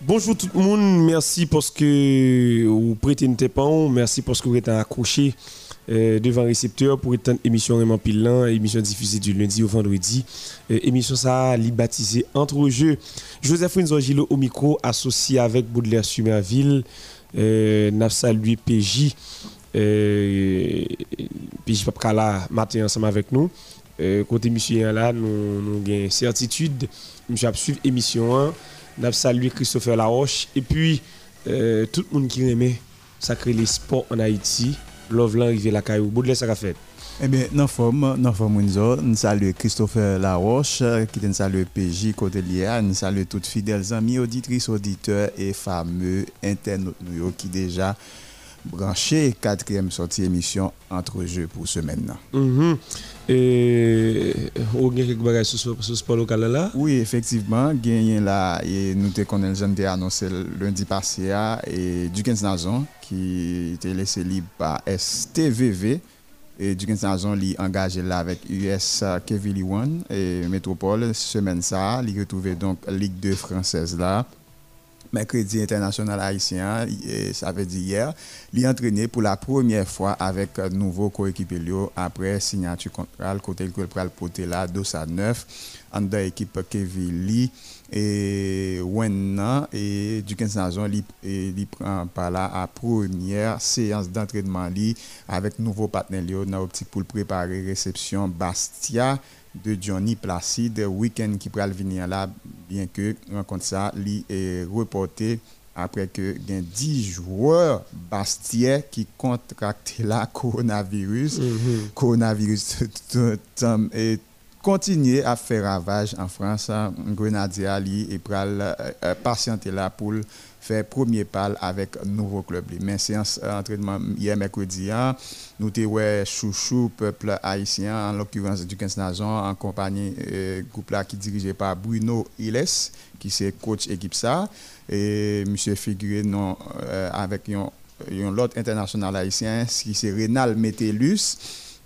Bonjour tout le monde, merci parce que vous prêtez une tépan, merci parce que vous êtes accroché euh, devant le récepteur pour une émission vraiment pilant, émission diffusée du lundi au vendredi. Euh, émission ça, li baptisée Entre jeux. Joseph Nzogilo au micro, associé avec Baudelaire Sumerville, euh, Nafsa lui PJ, euh, PJ Papkala, matin ensemble avec nous. Côté monsieur là, nous, nous avons certitude, a suivre l'émission 1. Nous salué Christopher Laroche. Et puis, tout le monde qui aimait sacré les sports en Haïti. Love arrivé la caillou. Baudelaire, ça fait? Eh bien, dans forme, dans forme, nous saluons Christopher Laroche, qui nous salue PJ côté l'IA, nous saluons toutes fidèles amis, auditrices, auditeurs et fameux internautes nous qui déjà branché quatrième sortie émission entre jeux pour ce maintenant. Mm -hmm. Et vous avez quelque chose sur sport local là? Oui, effectivement, gagné là et nous te connaissons déjà annoncé lundi passé et du 15 Nazon qui était laissé libre par STVV et du 15 Nazon li engagé là avec US Kevin One et Métropole semaine ça, il retrouvé donc Ligue 2 française là mercredi international haïtien, ça veut dire hier, il pour la première fois avec un nouveau coéquipier après signature contrat côté le pral porter là Dossa 9 en deux équipe Kevin Lee et Wenna et du 15 saison il prend par là à première séance d'entraînement avec nouveau partenaire dans optique pour préparer réception Bastia de Johnny Placide week-end qui pourra venir là bien que rencontre ça li est reporté après que gain 10 joueurs Bastia qui contracté la coronavirus mm -hmm. coronavirus et continuer à faire ravage en France Grenadier Ali et pral euh, patienter là pour faire premier pas avec nouveau club mais séance entraînement hier mercredi nous avons chouchou peuple haïtien en l'occurrence du 15 Nazon en compagnie euh, groupe là qui dirigé par Bruno Iles qui c'est coach équipe ça. Et monsieur figuré non euh, avec un l'autre international haïtien qui c'est Rénal Metellus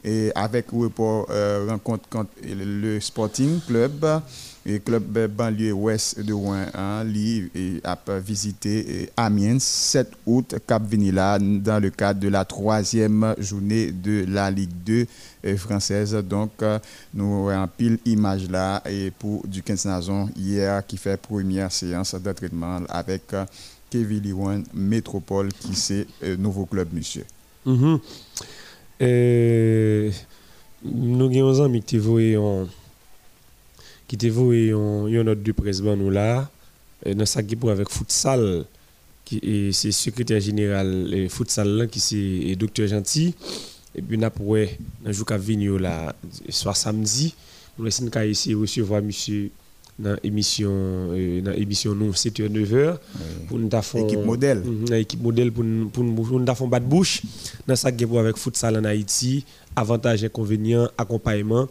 et avec report euh, rencontre contre le Sporting Club et club banlieue ouest de Rouen hein, a visité Amiens 7 août Cap Vinila dans le cadre de la troisième journée de la Ligue 2 française donc nous avons pile image là et pour du 15 Nazon hier qui fait première séance d'entraînement avec Kevin Liwan Métropole qui c'est nouveau club monsieur mm -hmm. Euh, nous avons un qui te voué en note de presse nous là. Dans sa pour avec futsal qui est c'est secrétaire général et futsal là qui c'est docteur Gentil. Et puis après dans jour qui venir là soit samedi. Nous laissons ici recevoir monsieur dans l'émission euh, dans émission nous 7h 9h pour nous faire équipe modèle. Mm, équipe modèle pour pour nous faire battre bouche. Dans ça pour avec futsal en Haïti avantages inconvénients accompagnement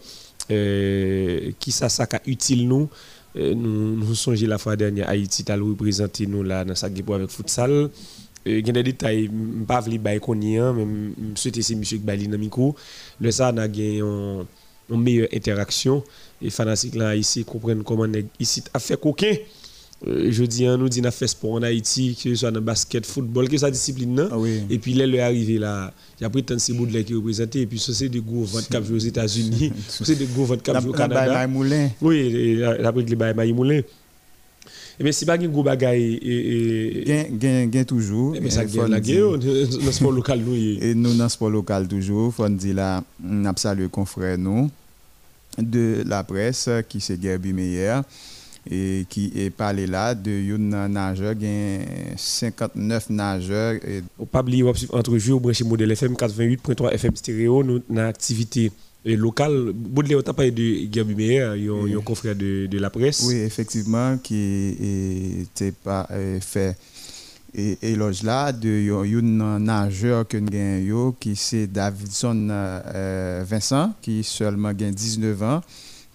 euh, qui ça ça utile nous euh, nous nous songeons la fois dernière Haïti t'a représenter nous là dans ça pour avec futsal il y a des détails, je ne pas vous mais je souhaite c'est M. Gbali dans micro. Le ça, on a gagné une meilleure interaction et fanatiques là ici comprennent comment ici a fait coquin je dis nous dit a fait sport en Haïti que ce soit dans le basket football que sa discipline non? Ah oui. et puis là le arrivé là il y a pris tant c'est Baudelaire qui représenté et puis ça c'est des gros ventes cap aux États-Unis. C'est des gros ventes cap au Canada. Oui la pris les bail Moulin. Et bien, si pas un gros bagaille et gain toujours. Mais ça gagne la guerre dans le sport local nous et nous dans le sport local toujours faut dire là on a salué confrère nous de la presse qui c'est Gerbi Meyer et qui est parlé là de un nageur gain 59 nageurs et au pas oublier entre jeux au branché modèle FM 88.3 FM stéréo nous dans activité locale Baudelaire t'a parlé de Gerbi Meyer un confrère de, de la presse. Oui effectivement qui était pas fait et éloge là de un nageur que nous qui c'est Davidson euh, Vincent qui seulement gagne 19 ans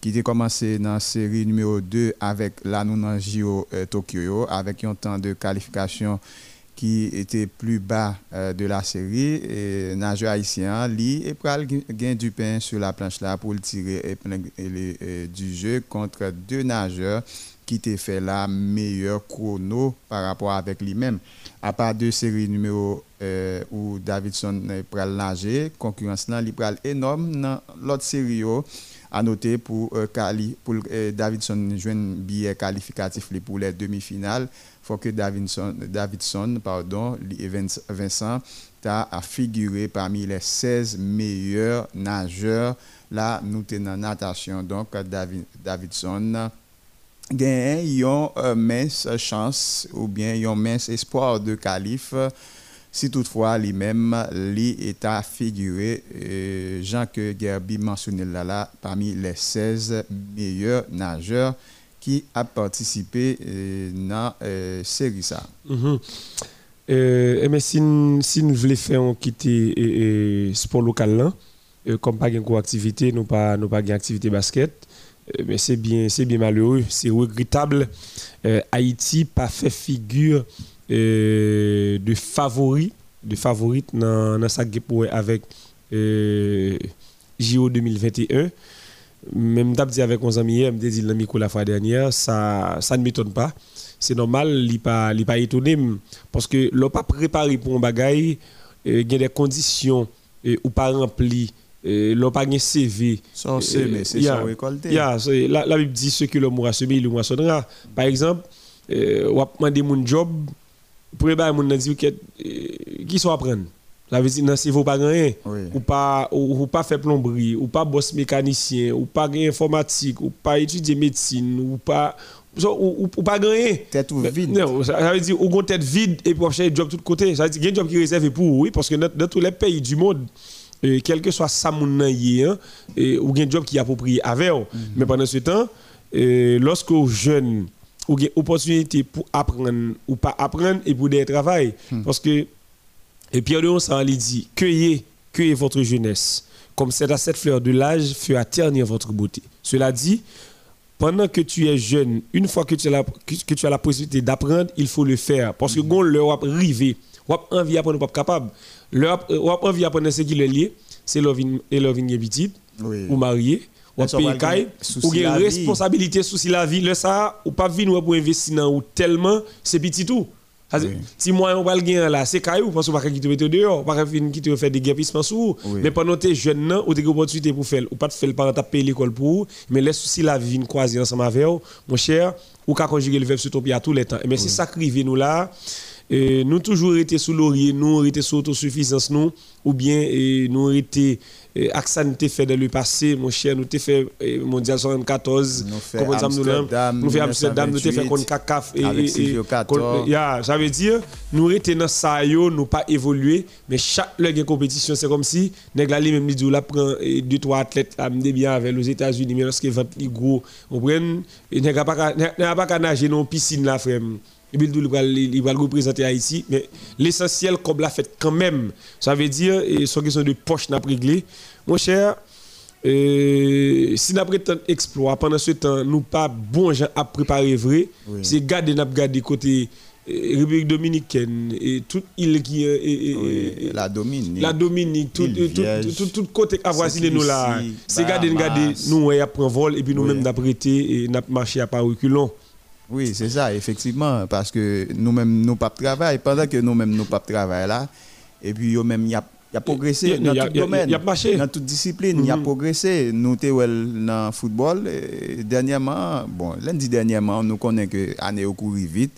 qui a commencé dans la série numéro 2 avec la Nunangio euh, Tokyo avec un temps de qualification qui était plus bas euh, de la série et nageur haïtien lui et pral gain du pain sur la planche là pour le tirer et, du jeu contre deux nageurs qui t'a fait la meilleure chrono par rapport avec lui-même. À part deux séries numéro euh, où Davidson pral nager, concurrence là, énorme dans l'autre série à noter pour, euh, pour euh, Davidson jouer un billet qualificatif pour les demi-finales. faut que Davidson, Davidson pardon, Vincent a figuré parmi les 16 meilleurs nageurs. Là, nous tenons natation. Donc, David, Davidson gagne une euh, mince chance ou bien un mince espoir de qualif si toutefois lui-même lui est à figurer euh, Jean que Gerby mentionné là, là parmi les 16 meilleurs nageurs qui a participé euh, dans euh, série ça. Mm euh, mais si, si nous voulons faire quitter euh, sport local là, euh, comme pas une activité, nous pas nous pas une basket, mais c'est bien c'est bien malheureux, c'est regrettable. Haïti pas fait figure de favori, de favorite dans sa avec JO 2021 même dit avec mon ami hier, me dit la fois dernière, ça ça ne m'étonne pas c'est normal, il n'est pas, pas étonné parce que l'on pas préparé pour un bagage, il y a des conditions ou pas remplies, l'on pas un CV. Sans semer, c'est sans récolter. la, la Bible dit ce que l'homme aura semé, il moissonnera. Par exemple, on va demander mon job, pour les mon dit qui sont apprendre. Ça veut dire si vous pas rien, ou pas ou, pas faire plomberie, ou pas boss mécanicien, ou pas informatique, ou pas étudier médecine, ou pas ou, ou, pas gagner. Tête vide. Non, ça, veut dire, ou tête vide et pour chercher job de tous côtés. Ça veut dire, il y a un job qui est réservé pour oui, parce que dans, tous les pays du monde, euh, quel que soit ça, mon hein, et, ou un job qui est approprié avec. Mm Mais pendant ce temps, lorsque aux jeunes, ou une opportunité pour apprendre ou pas apprendre et pour des travail, mm. parce que, et Pierre de ça lui dit, cueillez, cueillez votre jeunesse. Comme c'est à cette fleur de l'âge, fera ternir votre beauté. Cela dit, pendant que tu es jeune, une fois que tu as la, que, tu as la possibilité d'apprendre, il faut le faire. Parce que quand leur arrivé, ou envie d'apprendre, pas capable. Leur envie d'apprendre ce qui est lié, c'est leur vie petite, ou marié, ou payer ou une responsabilité sous la vie, le ça, ou pas venir pour investir dans ou tellement, c'est petit tout. Si moi on va le gagner là, c'est caillou parce qu'on va quitter te dehors, pas quitter faire des guépissements sous. Mais pendant tes jeunes ou des opportunités pour faire ou pas de faire par payer l'école pour, mais laisse aussi la vie croiser ensemble avec mon cher, ou qu'à conjuguer le verbe sur ton pied à tous les temps. Mais c'est ça qui nous là. Et nous toujours été sous laurier, nous été sous autosuffisance nous ou bien et nous été Aksa nous fait dans le passé, mon cher, nous avons fait Mondial 74, nous fait Amsterdam, nous fait Amsterdam, nous fait contre CACAF. Et, ça veut dire, nous étions dans ça, nous pas évolué, mais chaque compétition, c'est comme si, nous même dit, là, prend deux, trois athlètes, amener bien avec les États-Unis, mais lorsque 20 gros, on prend, a pas qu'à nager dans la piscine, là, frère et puis il va le représenter Haïti. Mais l'essentiel, comme l'a fait quand même, ça veut dire, et question de poche n'a réglé. Mon cher, euh, si nous avons exploit pendant ce temps, nous pas bon gens à préparer vrai, c'est garder garder côté euh, République dominicaine et toute île qui est la Dominique la Dominique tout tout, tout, côté avoisiné nous là. C'est garder garder nous on prend vol et puis nous même et n'a marché à pas reculons oui, c'est ça, effectivement, parce que nous-mêmes, nous pas travail, pendant que nous-mêmes, nous pas travail là, et puis nous-mêmes, il y a, progressé dans tout domaine, dans toute discipline, il y a mm-hmm. progressé. Nous sommes dans le football, dernièrement, bon, lundi dernièrement, nous connaissons que l'année a couru vite.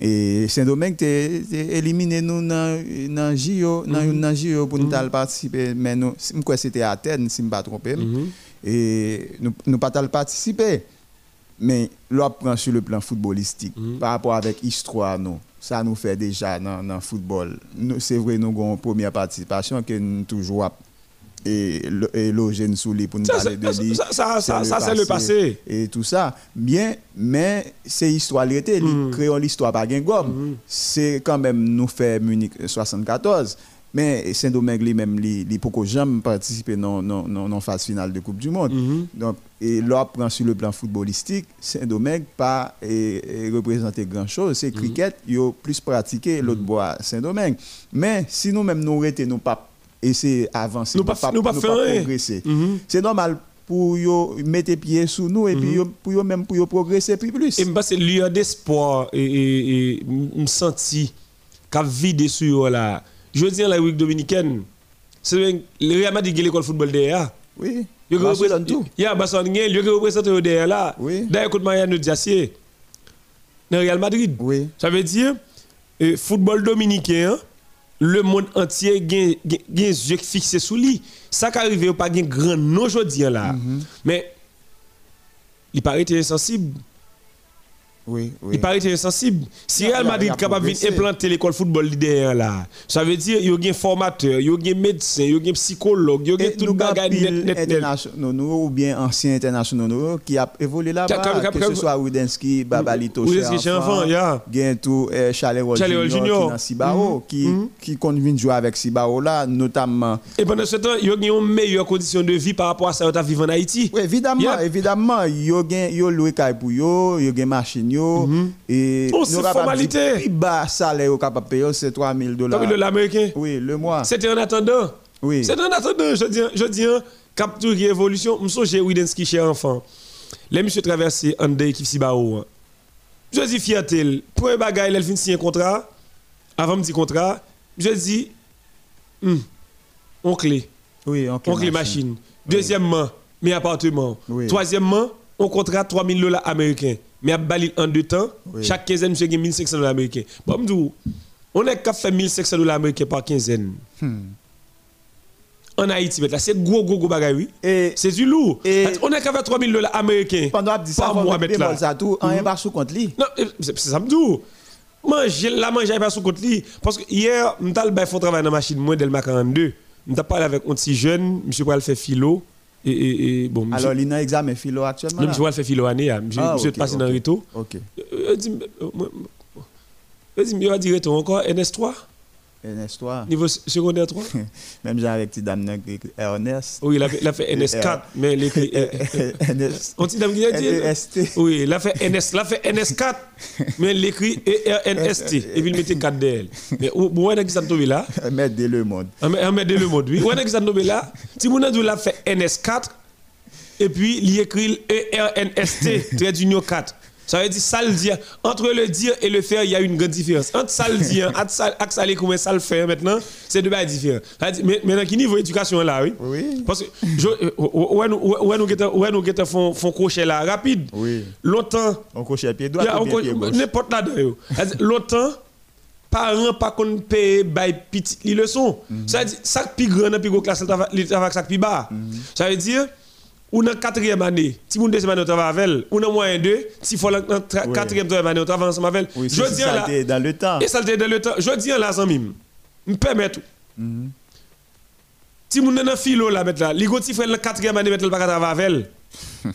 Et Saint-Domingue a éliminé nous dans le JO, dans JO pour nous mm-hmm. participer, mais nous, c'était à Athènes, si je ne me pas trompé, et nous ne pas participer. Mais l'on sur le plan footballistique, mhm. par rapport avec l'histoire, nous, ça nous fait déjà dans le football. C'est vrai, nous avons une première participation que nous toujours et logé sous les pour nous parler de lui. Ça, ça, ça, c'est le passé. Et tout ça. Bien, mais c'est histoire l'été. Mm. Créons l'histoire par gomme. Mhm. C'est quand même nous fait Munich 74. Mais Saint-Domingue lui-même, il n'a jamais participé dans la phase finale de Coupe du Monde. Mhm. Donc, et là, prend sur le plan footballistique, Saint-Domingue pas représenté grand-chose. C'est mhm. cricket, il a plus pratiqué l'autre mhm. bois Saint-Domingue. Mais si nous-mêmes nous arrêtons, nous pas essayer d'avancer, nous pas, pas, pas progresser. C'est normal pour mettre pied sous nous et puis pour même pour progresser plus plus. Et c'est lui d'espoir et, et, et me senti qu'a vide sur là. Je dis en la République dominicaine, c'est le Real Madrid qui a l'école football derrière. Oui. Barcelone représente tout. Il y a Barcelone qui représente derrière là. Oui. D'ailleurs écoute Mariano Diassier dans Real Madrid. Oui. Ça veut dire euh, football dominicain, le monde entier gagne gagne yeux fixés sous lui. Ça qui arrive pas gagne grand nom aujourd'hui là. Mhm. Mais il paraît insensible. Oui, oui. Il paraît insensible. Si Il a- Real il a- Madrid il a est capable de progressé. implanter l'école football derrière là, ça veut dire qu'il y a un formateur, il y a un médecin, il y a un psychologue, il y a tout le bagage net ou bien anciens internationaux qui a évolué là-bas, que ce soit Rudensky, Babalito, enfant, yeah. Charles Roll Junior, qui Sibao, qui, Mhm. convient de jouer avec Sibao là, notamment. Et pendant ce temps, il y a une meilleure condition de vie par rapport à ça que tu vivre en Haïti. Oui, évidemment, évidemment, yo gen yo loué pour yo, yo gen machine yo et Oh, c'est formalité. Plus bas salaire yo capable payer c'est 3000 dollars. Comme le l'américain? Oui, le mois. C'était en attendant. Oui. C'est en attendant, je dis, je dis, capture évolution, je songe Widensky chez enfant. Les monsieur traversé en deux équipes Sibao. hein. Je dis fierté, pour un bagage, il fin signer un contrat. Avant de dire contrat, je dis, hum, on clé, Oui, ok. on clé machine. Deuxièmement, mes appartements. Oui. Troisièmement, on contrat 3000 dollars américains. Mais à Bali en deux temps, Oui. chaque quinzaine, monsieur gagne 1500 dollars américains. Bon, m'dou, on est qu'à faire 1500 dollars américains par quinzaine. Hmm. En Haïti, c'est gros, gros, gros oui. Et C'est du lourd. On est qu'à faire 3000 dollars américains. pendant Par mois, mettre là. ça tout, en pas sous compte li. Non, eh, c'est ça dit. Manger, la manger pas sous compte li. Parce que hier, m'tal bay font travail dans la machine, moi, Delma 42. M'ta parlé avec un petit jeune, monsieur Pral fait philo. Et, et, et bon, Alors, il a examen philo actuellement. non, Pral fait philo année, hein. monsieur, Ah, monsieur ok, passé dans ok. le rito. Ok. Euh, euh, dis- euh, dis- il va dire retour encore, NS3, NS3. niveau secondaire 3. Même genre avec dame Ernest. Oui, il a fait, il a fait NS4, mais il écrit. euh, euh, NS. On dit dame qui a dit. Oui, il a fait NS, il a fait NS4, mais il écrit ERNST, et puis il mettait 4 DL. Mais où est-ce que ça tombe là? Mettre de le monde. Met de le mode, oui. Où est-ce que ça tombe là? Si mon a l'a fait NS4, et puis il écrit ERNST, trait d'union 4. Ça veut dire ça le dire. Entre le dire et le faire, il y a une grande différence. Entre ça le dire, entre ça, le ça le faire maintenant, c'est deux bails différents. Dans quel niveau éducation là, oui? Oui. Parce que je, euh, où est nous nous font font crochet là rapide. Oui. Longtemps On pied droit on bien pied gauche. N'importe là dedans C'est-à-dire, Longtemps, parents pas qu'on paye bay petit les leçons. Ça veut dire ça plus grand plus gros classe, il travaille il travaille avec ça plus bas. Ça veut dire ou dans quatrième année, si vous deuxième année on travaille avec elle, ou dans moyen deux, si faut dans quatrième troisième année on travaille ensemble avec elle. Je dis là, t'est dans le temps. et ça dans le temps. Je dis là sans mime. Me permet tout. Si moun nan filo là mettre là, li go ti frère dans quatrième année mettre le pas qu'à travailler avec elle.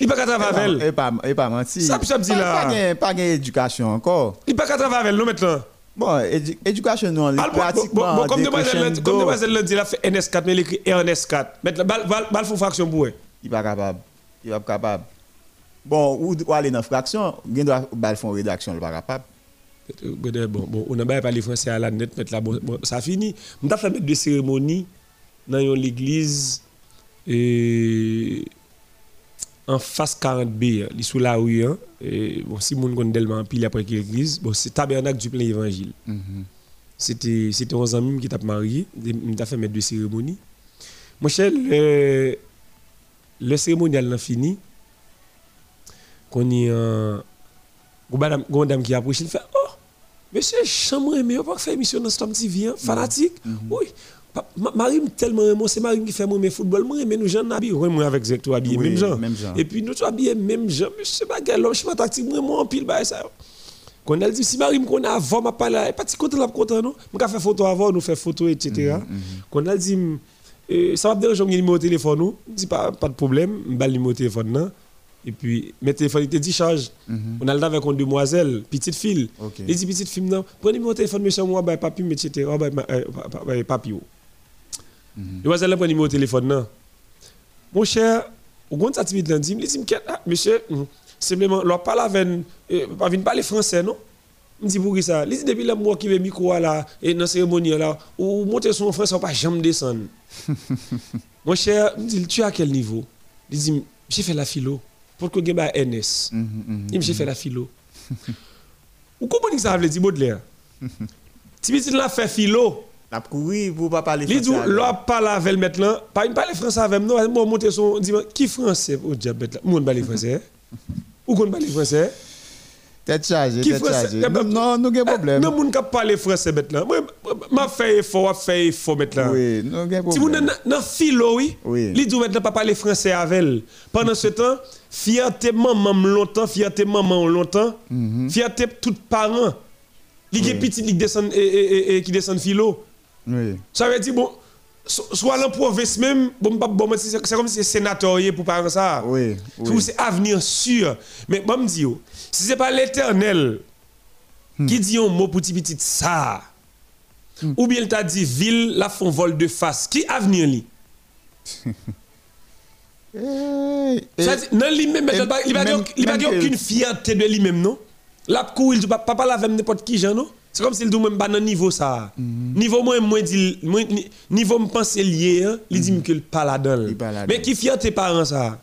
Il pas qu'à travailler avec elle. Et pas, et pas menti. Ça, Pas- là. Pas gain- pas gain éducation encore. Il pas qu'à travailler avec elle, maintenant. Bon, édu- éducation, non, Ah, bon, bon, pratiquement. bon, comme demoiselle l'a dit, elle a fait NS4, mais elle écrit RNS4. Maintenant, bal, bal, bal font fraction pour elle. Il pas capable. Il pas capable. Bon, ou, aller dans fraction, il doit font rédaction, il pas capable. Bon, bon, on n'a pas parlé français à la net, mettre là, bon, ça finit. On a fait mettre des cérémonies dans une l'église et en face 40B, hein, li sous la rue. Hein, et, bon, si connaît tellement pile après l'église, bon, c'est tabernacle du plein évangile. C'était c'était 11 amis qui t'a marié, on t'a fait mettre deux cérémonies. Mon cher, le, le cérémonial n'a fini. Qu'on y a une dame qui approche, il fait Oh, monsieur, chambre aimé, on va faire émission dans Storm TV, hein, fanatique. Oui. Pa- ma- Marie me tellement c'est Marie qui fait mes football, moi mais nous gens habillés, moi avec Zek habillé Oui, même gens. même. Et puis nous tous habillés même gens, monsieur bagarre, l'homme chemin tactique, moi moi en pile bah ça. Quand elle dit si Marie me connaît avant m'a pas là, pas si content content non, faire photo avant, nous faire photo etc. Quand elle dit euh, ça va déranger mon numéro de téléphone nous, dit pas pas de problème, numéro de téléphone là. Et puis, mes téléphones étaient dit charge. On a le temps avec une demoiselle, petite fille. Ok. Il dit, petite fille, non, prenez mon téléphone, monsieur, moi, bah, papi, etc. Bah, bah, papi. Oh. Demoiselle, prend numéro de téléphone, non? Mon cher, au grand activité, il dit, il dit, ah, monsieur, hum, simplement, leur parle avec, euh, pas venir parler français, non? Il dit, pour qui ça? Il dit, depuis le mois qui veut micro là, et dans la cérémonie là, ou monter son pas jamais descendre. Mon cher, il dit, tu es à quel niveau? Il dit, j'ai fait la philo. Pour que bah NS. Il j'ai fait la philo. Ou comprenez que ça veut dire Baudelaire? Si vous l'a fait philo. La couru pour pas parler français. Là, parle avec maintenant. Pas parler français avec nous. Moi, monter son. Dit, qui français au diable là Moi, parle français. Ou qu'on parle français? Tête chargée, tête chargée. Non, nous avons problème. Non, moun kap parler français maintenant. Moi, m'a fait effort, fait effort maintenant. Oui, nous avons problème. Si oui. Oui. Li dit maintenant pas parler français avec elle. Pendant ce temps, fierté maman longtemps, fierté maman longtemps, mhm. fierté tout parents. Li gen petit qui descend et qui descend philo. Oui. Ça veut dire bon soit la province même, bon, bon, c'est comme si c'est sénateur pour parler ça. Oui. oui. C'est avenir sûr. Mais bon, me dis, si ce n'est pas l'éternel hmm. qui dit un mot pour petit petit ça, hmm. ou bien il t'a dit ville, la font vol de face, qui avenir li? Eh, non, lui-même, il n'y a aucune fierté de lui-même, non? La cour, il ne peut pas avec n'importe qui, non? C'est comme s'il dit même pas dans niveau ça. Mm -hmm. Niveau moi moi dit niveau me pense lié, hein, il dit -hmm. que pas là-dedans. Mais qui fier tes parents ça?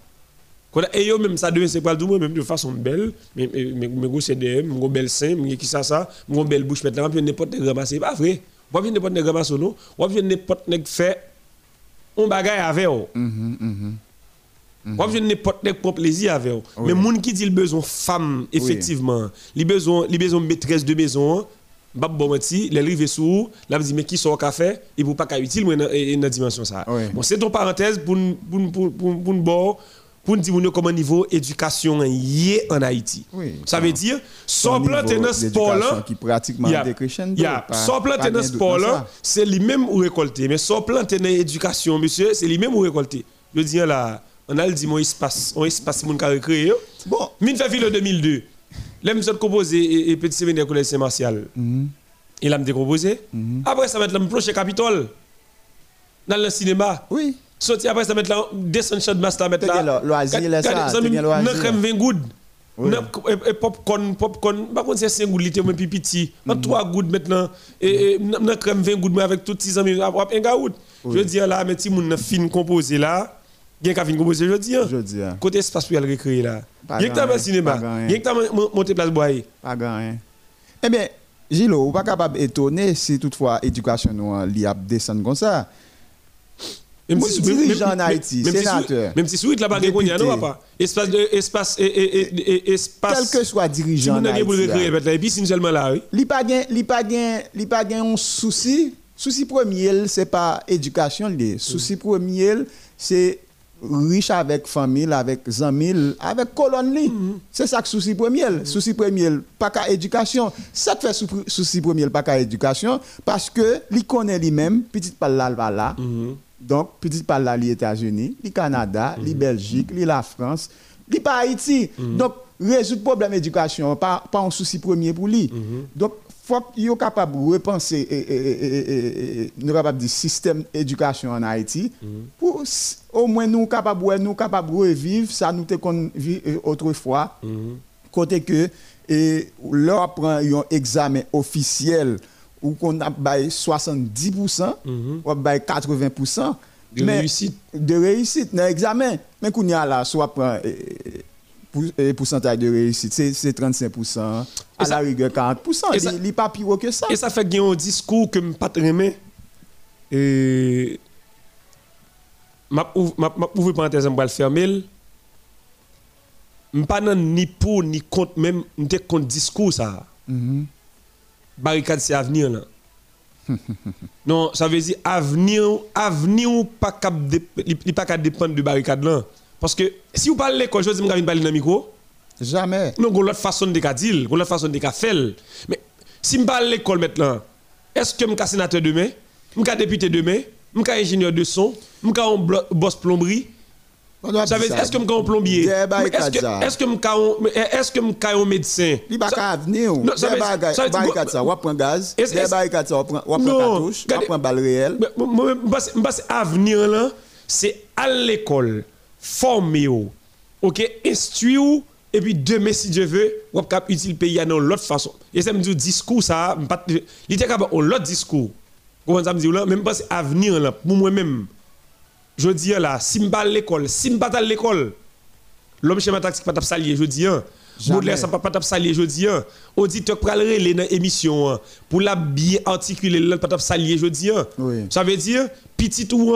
Et yo même ça devient c'est pas tout même de façon belle, mais mais gros CDM, gros belle sein, mais qui ça ça, gros belle bouche maintenant, puis n'importe nèg ramasser pas vrai. Ou bien n'importe nèg ramasser non, ou bien n'importe nèg fait on bagaille avec eux. Mhm mhm. Ou bien n'importe nèg prend plaisir avec eux. Mais moun qui dit le besoin femme effectivement, les besoin les besoin maîtresse de maison Bab bon menti, les rive sous, là dit mais qui sont au café, il pour pas utile dans dans dimension ça. Bon, c'est une parenthèse pour pour pour pour pour pour dire comment niveau éducation y est en Haïti. ça veut dire sans planter dans sport là qui pratiquement décrescendo. Sans planter dans sport là, c'est lui même ou récolter mais sans planter dans éducation monsieur, c'est lui même ou récolter. Je dis là, on a le dit mon espace, on espace mon carré créé. Bon, min fait ville 2002. L'aime se composé et petit séminaire collège Saint-Martial. Mhm. Il a me décomposé. Mhm. Après ça mettre le plancher Capitole dans le cinéma. Oui. Sorti après ça mettre là descendre de master mettre là. Loisir là ça. Non crème 20 gouttes. Et popcorn popcorn par contre c'est 5 gouttes litre même petit. En 3 mhm. gouttes maintenant et non crème 20 gouttes avec tous petits amis après un gaout. Je veux dire là mais si mon fin composé là Gen ka fin kompoze jodi an? Jodi an. Kote espas pou yal rekreye la? Gen ki ta mwen sinema? Gen ki ta monte plas boye? Pa gan. Eh bien, Gilo, ou pa kapab etone si toutfwa edukasyon nou li ap desen kon sa? Mwen dirijan en Haiti, senateur. Mem si sou it la bagen kon yan nou wapa? Espas, espas, espas... Kelke swa dirijan en Haiti. Si moun nage pou rekreye bet la, epi sin selman la, oui? Li pa gen, li pa gen, li pa gen yon souci. Souci premier, se pa edukasyon li. Souci premier, se... riche avec famille, avec amis, avec colonne. C'est ça que souci premier. Souci premier, pas qu'à éducation. Ça fait souci premier, pas qu'à éducation, parce que il connaît lui-même, petit par là, là. Donc, petit par là, les États-Unis, les Canada, les Belgique, les la France, les pas Haïti. Donc, résoudre le problème d'éducation, pas, pas un souci premier pour lui. Donc, faut qu'il soit capable de repenser et, nous capable du système d'éducation en Haïti. Pour au moins nous capables nous capable de revivre ça nous te vu autrefois. Côté que et leur prend un examen officiel où qu'on a 70% ou 80% de réussite. de réussite dans l'examen. Mais qu'on y a là soit prend et pourcentage de réussite, c'est 35%, à la rigueur 40%. Il n'est pas pire que ça. Et ça fait qu'il y a un discours que je ne pas aimer. Et je ouvre parenthèse, je vais le fermer. Je ne pas ni pour ni contre, même je contre discours ça. Mm-hmm. Barricade, c'est avenir là. non, ça veut dire avenir, avenir pas cap pas dépendre de barricade là. Parce que si vous parlez de l'école, je dis que vous parler dans le micro. Jamais. Non, vous avez l'autre façon de dire, vous avez l'autre façon de faire. Mais si je parle l'école maintenant, est-ce que je suis sénateur demain, je suis député demain, je suis ingénieur de son, je suis un boss plomberie? Est-ce que je suis un plombier? Est-ce que je suis un médecin? Il n'y a pas d'avenir. Ça veut dire, ça, on prend gaz, on prend cartouche, on prend balle réelle? Je pense là, c'est à l'école former OK, instruire et puis demain si Dieu veut, on va utiliser le pays dans l'autre façon. Et ça me dit discours ça, il était capable l'autre discours. Comment ça me dit là, même pas avenir là pour moi-même. je dis là, si je à l'école, si je à l'école, l'homme schéma tactique pas salier, je dis Baudelaire ça pas pas salier, je dis auditeur pral relé dans émission hein. pour la bien articuler le pas salier, je dis Ça veut dire petit ou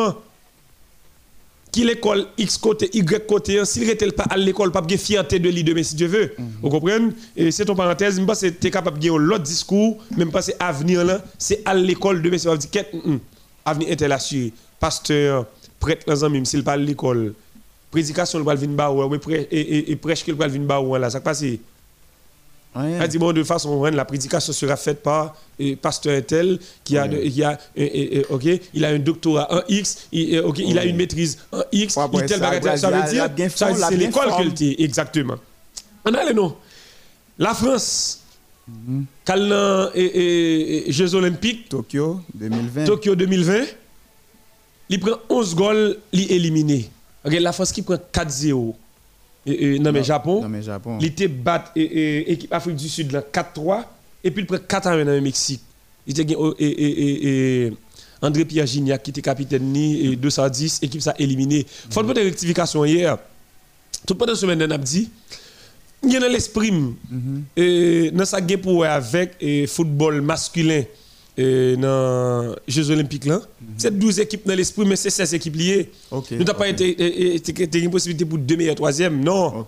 qui l'école X côté, Y côté, s'il n'était pas à l'école, pas de fierté de lui demain si Dieu veut. Mhm. Vous comprenez? Et c'est ton parenthèse, je pense que tu es capable de gagner l'autre discours, même pas c'est avenir là, c'est à l'école demain, c'est dire qu'est mm, avenir est assuré. Pasteur, prêtre, un même, s'il pas à l'école, prédication, le va venir et prêche qu'il va venir là, ça passe. Elle dit, bon, de façon, la prédication sera faite par le pasteur tel qui a, qui a ok, il a un doctorat en X, il, il a une maîtrise en X, il tel ça, ça veut dire, c'est l'école qu'elle est, exactement. On a les noms. La France, mm -hmm. Jeux Olympiques, Tokyo 2020. Tokyo 2020, il prend 11 goals, il éliminé. Okay, la France qui prend 4-0 non, mais Japon, non, mais Japon. il était battu l'équipe Afrique du Sud 4-3 et puis il prend 4 ans dans le Mexique. Il était et, André Pierre Gignac qui était capitaine ni 210 équipe ça éliminé. Il faut une rectification hier. Tout pendant la semaine on a dit il y a l'esprit mm dans ça pour avec le football masculin dans les Jeux Olympiques là. C'est 12 équipes dans l'esprit, mais c'est 16 équipes liées. Nous n'avons pas été une possibilité pour deux meilleurs troisième, non.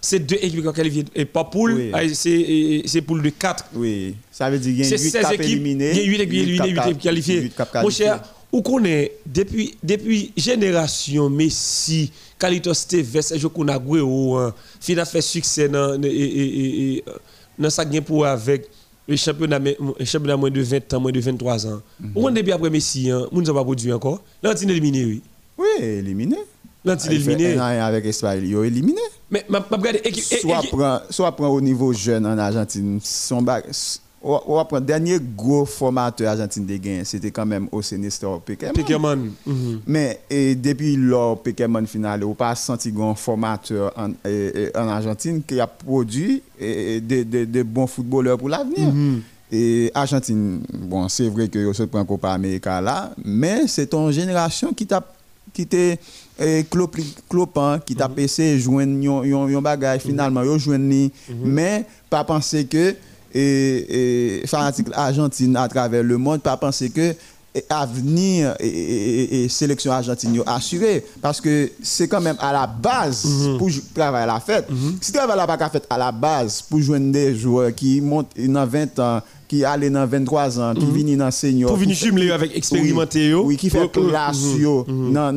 C'est deux équipes qui ont qualifié, et pas poule, ah, c'est poule de 4. Oui, ça veut dire qu'il y a 8 équipes éliminées. Il y a 8 équipes éliminées, 8 équipes qualifiées. Mon cher, où connaît depuis depuis génération Messi, Carlitos Tevez, Sergio Kunagüero, fin a fait succès dans dans ça gain pour avec le championnat, championnat moins de 20 ans, moins de 23 ans. Mm -hmm. depuis après Messi, hein, nous n'avons pas produit encore. On éliminé, oui. Oui, éliminé. On éliminé. Avec Espagne, ils ont éliminé. Mais, ma, ma regarde, soit, prend, soit prend au niveau jeune en Argentine, son le dernier gros formateur argentin de gain, c'était quand même au Nestor Pekeman. Mhm. Mais depuis le Pekeman final, on pas senti un formateur en, en, Argentine qui a produit de, bons footballeurs pour l'avenir. Mhm. Et Argentine, bon, c'est vrai que se prend Copa América là, mais c'est une génération qui t'a qui était clopant, qui t'a passé joindre yon bagage finalement, yo joindre mais pas penser que et, et fanatique Argentine à travers le monde, pas penser que avenir et, et, sélection argentine assuré parce que c'est quand même à la base mhm. pour travailler à la fête. Mm Si travail à fait à la base pour joindre des joueurs qui montent dans 20 ans qui allait dans 23 ans, qui mm -hmm. dans senior. Pour venir jumeler avec expérimenté oui, oui, qui fait classe yo dans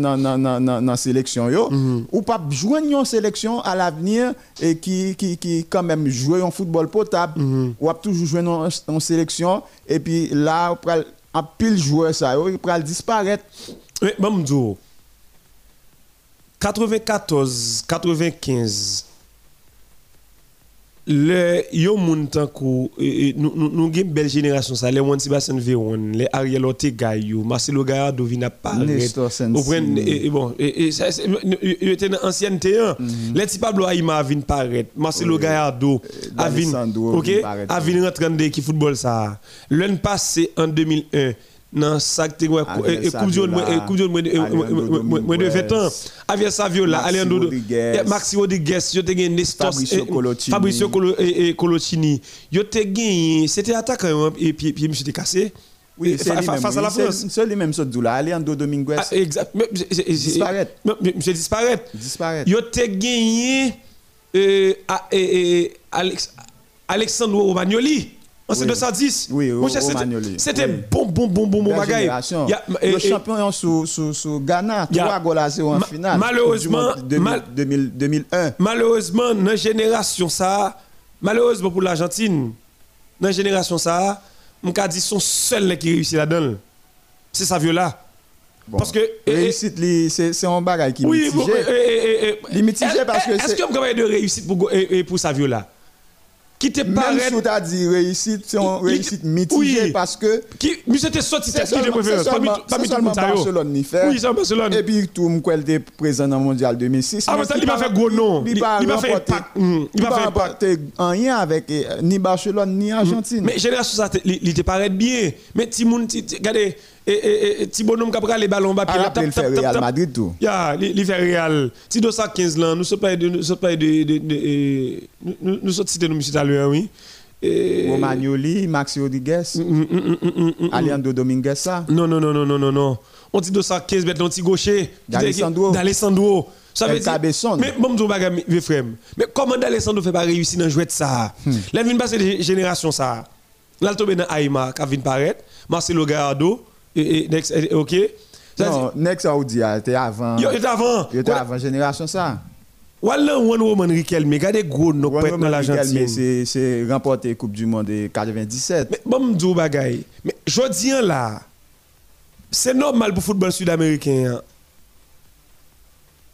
dans sélection yo ou pas joindre une sélection à l'avenir et qui qui qui quand même jouer en football potable ou a toujours jouer en sélection et puis là un pile joueur ça il peut disparaître. Mais bon 94 95 le yo moun tankou nous nous une belle génération ça les Juan Sebastian Veron les Ariel Ortega yo Marcelo Gallardo vina pas et bon et ça il était dans ancienneté hein mhm. les Pablo Aima vinn paraître Marcelo Gallardo a vinn OK a vinn rentrer dans l'équipe football ça l'an passé en 2001 dans sac te ouais coupe du monde coupe du monde moins de 20 ans Javier Saviola Alejandro Maxi Rodriguez yo te gagné Nestor Fabricio Colocini yo te gagné c'était attaquant et puis puis monsieur te cassé oui, face à la France. C'est mêmes choses là, Alejandro Dominguez. Ah, exact. Disparaître. Monsieur disparaître. Disparaître. Yo te gagné euh, Alexandre Romagnoli. C'est 210. Oui, C'était bon, bon, bon, bon, bon bagaille. Le champion sous, sous, sous Ghana, trois goals en finale. Malheureusement, 2001. Malheureusement, dans la génération ça, malheureusement pour l'Argentine, dans la génération ça, on a dit son seul qui réussit là-dedans. C'est ça là. parce que réussite c'est un bagage qui oui, mitigé. Bon, mitigé parce que est-ce qu'on a de réussite pour pour ça là qui te paraît. Même si tu as dit réussite, c'est une réussite mitigée oui. parce que. Qui, mais c'était sorti qui te préfère? Pas seulement Barcelone ni fait. Oui, c'est Barcelone. Et puis tout le monde était présent dans le mondial 2006. Ah, mais ça, il m'a fait gros nom. Il m'a fait impact. Il m'a fait impact. rien avec eh, ni Barcelone ni Argentine. Mais génération ça, il te paraît bien. Mais Timoun, regardez. Et et et petit bonhomme qui a les ballons bas ah, il fait Real Madrid tout. Ya, il fait Real. Si de ça 15 là, nous sommes pas de nous sommes pas de nous nous sommes cité nous monsieur à l'heure oui. Romagnoli, Maxi Rodriguez, mm, mm, mm, Alejandro Dominguez ça. Non non non non non non non. On dit de ça 15 bête l'anti gaucher. D'Alessandro. D'Alessandro. Ça veut dire Mais bon bagage vieux frère. Mais comment D'Alessandro fait pas réussir dans jouer ça? Hmm. Là vient passer des générations ça. Là tombé dans Aïma qui vient paraître, Marcelo Gallardo et, et OK? Non, Nex Audi était avant. Il était avant. Il était avant génération ça. Voilà One Woman Riquelme, regardez gros nos pète dans l'Argentine. C'est c'est remporté Coupe du monde de 97. Mais bon dis bagay. Mais je dis là c'est normal pour le football sud-américain. Hein.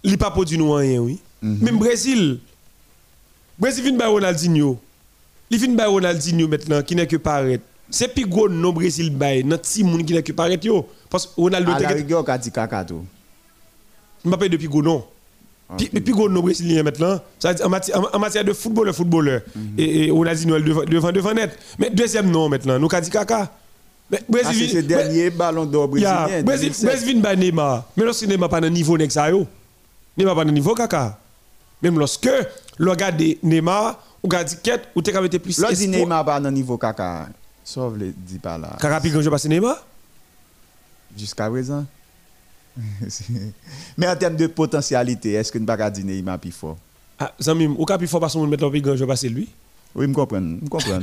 Il n'y a pas produit nous rien, oui. -hmm. Même Brésil. Brésil vient de Ronaldinho. Il vient de Ronaldinho maintenant, qui n'est que paraître. C'est plus gros non Brésil bay, notre petit monde qui paraître yo. Parce que Ronaldo la rigueur, qu'a dit caca tout. Pas depuis gros non. Okay. Puis, puis gros non brésilien maintenant, ça en matière, de football, footballeur. Mm -hmm. Et, et Ronaldinho devant, devant, devant net. Mais deuxième non maintenant, nous qu'a dit caca. Mais Brésil, ah, c'est le dernier ballon d'or brésilien. Brésil, Brésil vient Neymar. Mais lorsque Neymar pas dans niveau next ça yo. Neymar pas dans niveau caca. Même lorsque le regarde Neymar, ou regarde quête ou t'es mettre plus Lorsque Neymar pas dans niveau caca. Sauf le dit pas là. Caca puis quand je passe Neymar Jusqu'à présent. Mais en termes de potentialité, est-ce que ne pas dire Neymar plus fort? Ah, Zamim, ou plus fort parce qu'on met le puis quand je passe lui? Oui, je comprends. Je comprends.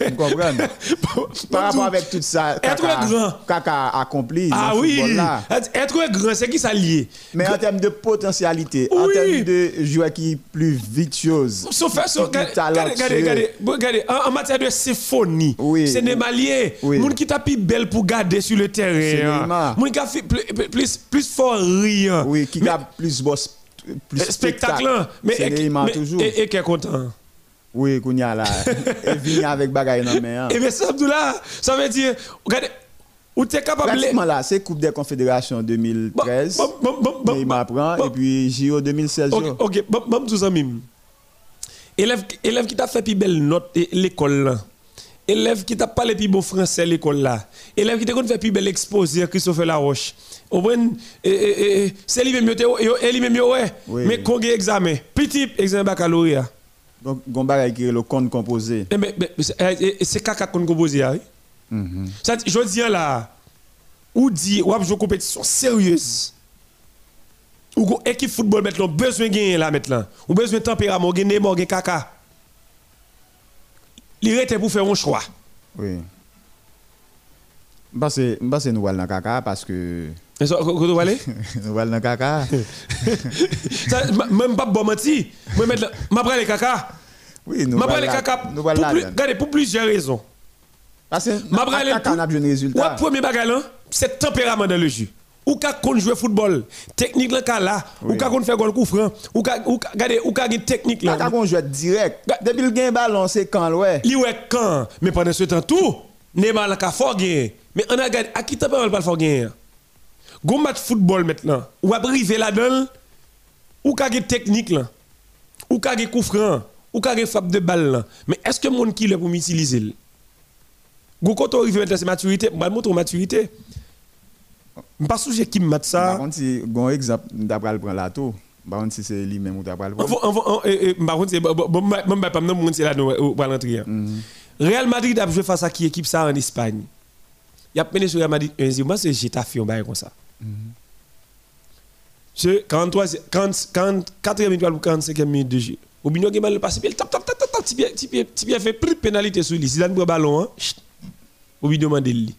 Je comprends. Par rapport avec tout ça, être grand. Kaka accompli. Ah oui. Être grand, c'est qui ça lié? Mais en termes de potentialité, en termes de joueur qui est plus virtuose, plus talentueux. Regardez, regardez, en, matière de symphonie, c'est. Oui. Moun qui t'a plus belle pour garder sur le terrain. Moun qui a fait plus, plus, fort rire. Oui, qui a plus beau plus spectacle. Mais, mais, toujours. Et, est content. Oui, Kounia là. Et vient avec bagaille dans main. Et eh bien, ça, ça veut dire, regardez, ou tu es capable Pratiquement là, c'est Coupe des Confédérations 2013. Bon, bon, bon, bon, il m'apprend. Et puis JO 2016. Ok, ok, bon, bon, tout ça, même. Élève, élève qui t'a fait plus belle note l'école là. Élève qui t'a parlé plus beau français l'école là. Élève qui t'a fait plus belle exposé Christophe Laroche. Au bon, c'est lui-même, lui-même, ouais. Mais qu'on examen. Petit examen baccalauréat. Donc, Gomba qui est le compte composé. Eh, mais, c'est caca compte composé, oui. Je dis là, ou dit, ou une compétition sérieuse. Ou équipe football maintenant, besoin de gagner là maintenant. Ou besoin de tempérament, gagner, gagner caca. Il était pour faire un choix. Oui. C'est bah c'est nous dans caca parce que Est-ce que vous Nous dans caca. même pas bon menti. M'a prendre les caca. Oui, nous prendre les caca. Nous Regardez pour plusieurs raisons. Parce que m'a prendre les caca on a besoin de résultats. premier bagage là, c'est tempérament dans le jeu. Ou ka kon jouer football, technique là là, ou ka kon faire goal coup franc, ou ka ou regardez ou ka technique là. Ka kon jouer direct. Depuis le gain ballon c'est quand ouais. Li ouais quand, mais pendant ce temps tout, Neymar la ka fort gain. Mais on a regardé à qui t'as pas mal fort gain. Gon match football maintenant, ou a brivé là-dedans, ou ka une technique là, ou ka coup franc, ou ka frappe de balle là. Mais est-ce que mon qui le pour m'utiliser Gon quand on arrive maintenant c'est maturité, moi montre maturité. Pas sujet qui me ça. Par contre si gon exemple d'après le prendre là tout. Par contre si c'est lui même ou d'après le prendre. Par contre c'est bon pas mon c'est là nous pour rentrer. Real Madrid a joué face à qui équipe ça en Espagne? Il a mené sur Real Madrid 1-0. Moi c'est Getafe on bail comme ça. C'est 43, 40, 44 minutes pour 45 minutes de jeu. Au bino qui mal passé, tap tap tap tap tap, pied fait plus pénalité sur lui. Si dans le ballon, hein, au bino mandé lui.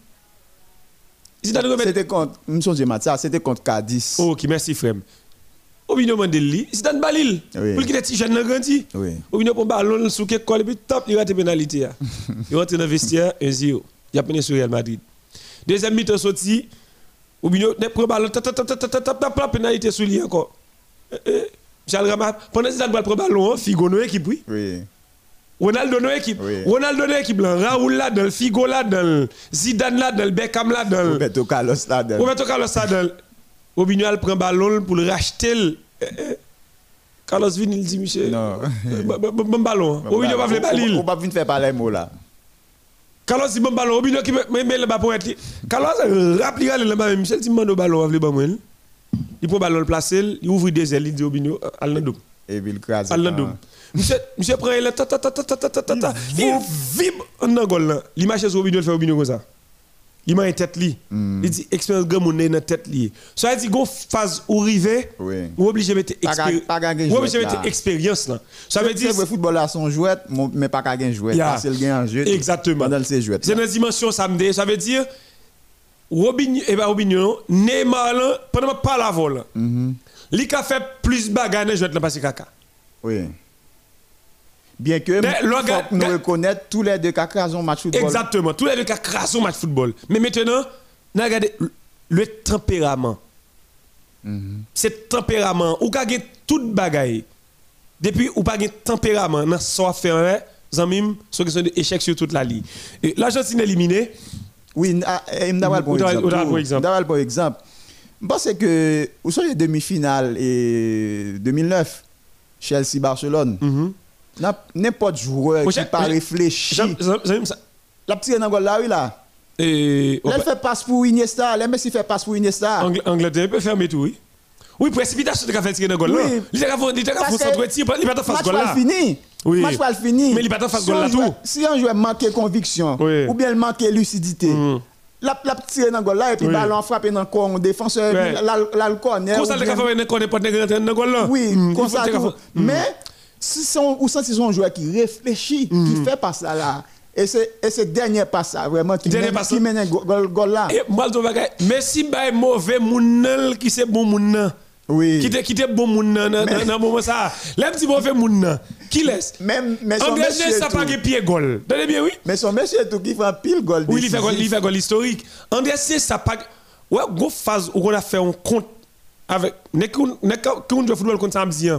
C'était contre, nous sommes ça, c'était contre Cadiz. Ok, merci frère. Au bino mandé lui, le balil, pour qu'il ait petit jeune grandi. Au bino pour ballon sous quelque colle puis top, il rate pénalité. Il rentre dans le vestiaire 1-0. Il a mené sur Real Madrid. Deuxième mi-temps sorti ou bien, ne prend ballon, tap, tap, tap, tap, tap, tap, pénalité sur lui encore. Charles Ramat, pendant que prend ballon, Figo no équipe, oui. Oui. Ronaldo équipe. Oui. Ronaldo équipe là, Raoul là dans Figo là dans Zidane là dans Beckham là dans Roberto Carlos là dans Roberto Carlos là dans Obinio prend ballon pour le racheter. Carlos Vin il dit monsieur. Non. Bon ballon. Obinio pas faire ballon. On pas venir faire parler mot là. Carlos dit bon ballon, Robinho qui met le ballon pour être. Carlos rappelle le ballon, Michel dit demande ballon, le ballon. Il prend le ballon, le place, il ouvre des ailes, il dit Robinho, al nan Et puis il crase. Al nan Monsieur, monsieur prend le ta ta ta ta ta ta ta ta. Il vibre dans gol là. L'image sur Robinho, il fait Robinho comme ça. Il m'a une tête li. Hmm. Il dit expérience grand monde dans tête li. Ça veut dire gon phase où river, Oui. ou obligé mettre expérience. Ou obligé jouet mettre là. expérience là. Ça veut dire le football là son jouet, mais pas qu'à gain jouet. Ya. Parce qu'il gagne un jeu. Exactement. Pendant ses jouets. C'est dans dimension samedi. Ça veut dire, Robinho, et ben Robinho, Neymar, là, pendant pas la vol, Mhm. il a fait plus bagarre dans le jeu de la passe caca. Oui. Bien que, gars- que nous reconnaître tous les deux cas ont match football. Exactement. Tous les deux cas crassent au match football. Mais maintenant, nous regardez le- tempérament. Mhm. C'est tempérament. Ou ka gen tout bagaille. Depuis ou pas gen tempérament dans ça faire Zamim, c'est question d'échec sur toute la ligne. L'Argentine éliminée. Oui, ah, eh, m'dawal pour exemple. M'dawal pour exemple. Je pense que, vous savez, demi-finale et 2009, Chelsea-Barcelone, Mhm. n'a- N'importe joueur qui pas réfléchi. La petite dans la oui là? Elle bah- fait passe pour Iniesta, elle fait passe pour Iniesta. Angleterre peut fermer tout, oui. Oui, précipitation de café dans là? Il a fait il a pas là. Oui. Match pas fini. Mais il pas face là tout. Si un joueur manque conviction ou bien il manque lucidité. Mm. La, la tire dans là et puis ballon frappé dans corps un défenseur pas dans. Oui. Mm. Mm. Mais si son, ou senti son joueur qui réfléchit, Mm. qui fait pas ça là, et c'est c'est dernier pas ça vraiment qui Dernier passe qui mène un go- goal, goal là. Et moi, je bagay, mais si bay mauvais moun qui c'est bon moun. Oui. Qui était qui était bon moun nan moment ça. L'aime si mauvais moun nan. Qui laisse Même mais son monsieur ça pas pied. Donnez bien oui. mais son monsieur tout qui fait un pile goal. Oui, il fait décisif. il fait goal historique. André ça pas Ouais, go phase où on a fait un compte avec nek nek qu'on joue football contre samedi.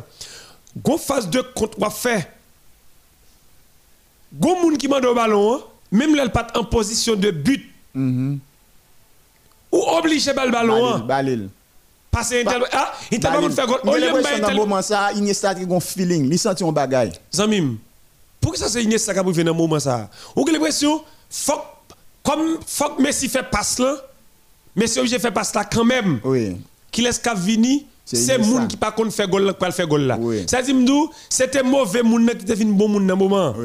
Hein. Go phase de compte on fait. Go moun qui mande au ballon, hein, même là pas en position de but Mhm. ou obligé bal ballon. hein. Balil, Balil. Passer Intel. Ah, Intel Balil. pas faire goal. Au lieu de dans moment ça, Iniesta qui un feeling, il senti un bagage. Zamim, pour que ça c'est Iniesta qui a dans moment ça? Ou que l'impression, faut comme faut Messi fait passe là, Messi obligé faire passe là quand même. Oui. Qui laisse Cavini, C'est moun qui pas contre faire goal là, qui pas le faire goal là. Ça dit m'dou, c'était mauvais moun qui était fini bon moun dans le moment.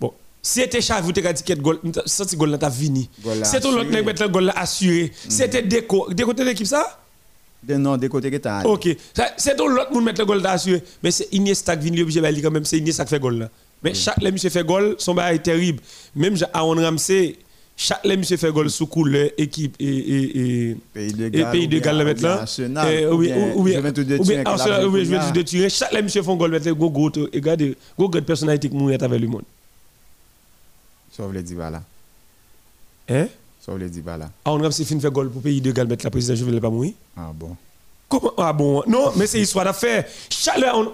Bon, si c'était Xavi, tu as dit qu'il goal, senti goal là t'as fini. C'est ton l'autre nèg mettre le goal là assuré. C'était déco, déco de l'équipe ça? De non, de côté que tu as. Ok. C'est donc l'autre monde mettre le goal là assuré. Mais c'est Iniesta qui vient obligé de quand même. C'est Iniesta qui fait goal là. Mais chaque les monsieur fait goal, son bail est terrible. Même Aaron Ramsey, chaque monsieur fait gol sous couleur équipe et, et, et pays de Galles, pays maintenant. Oui ah, oui je vais te tirer chaque monsieur fait gol maintenant go go et regardez go go personnalité que mourir avec le monde sauf les Dibala hein? Ça, sauf les Dibala ah on a aussi fini faire gol pour pays de Galles maintenant le président je ne voulais pas mourir. Ah bon. Ah bon Non, mais c'est histoire d'affaires. Chaque on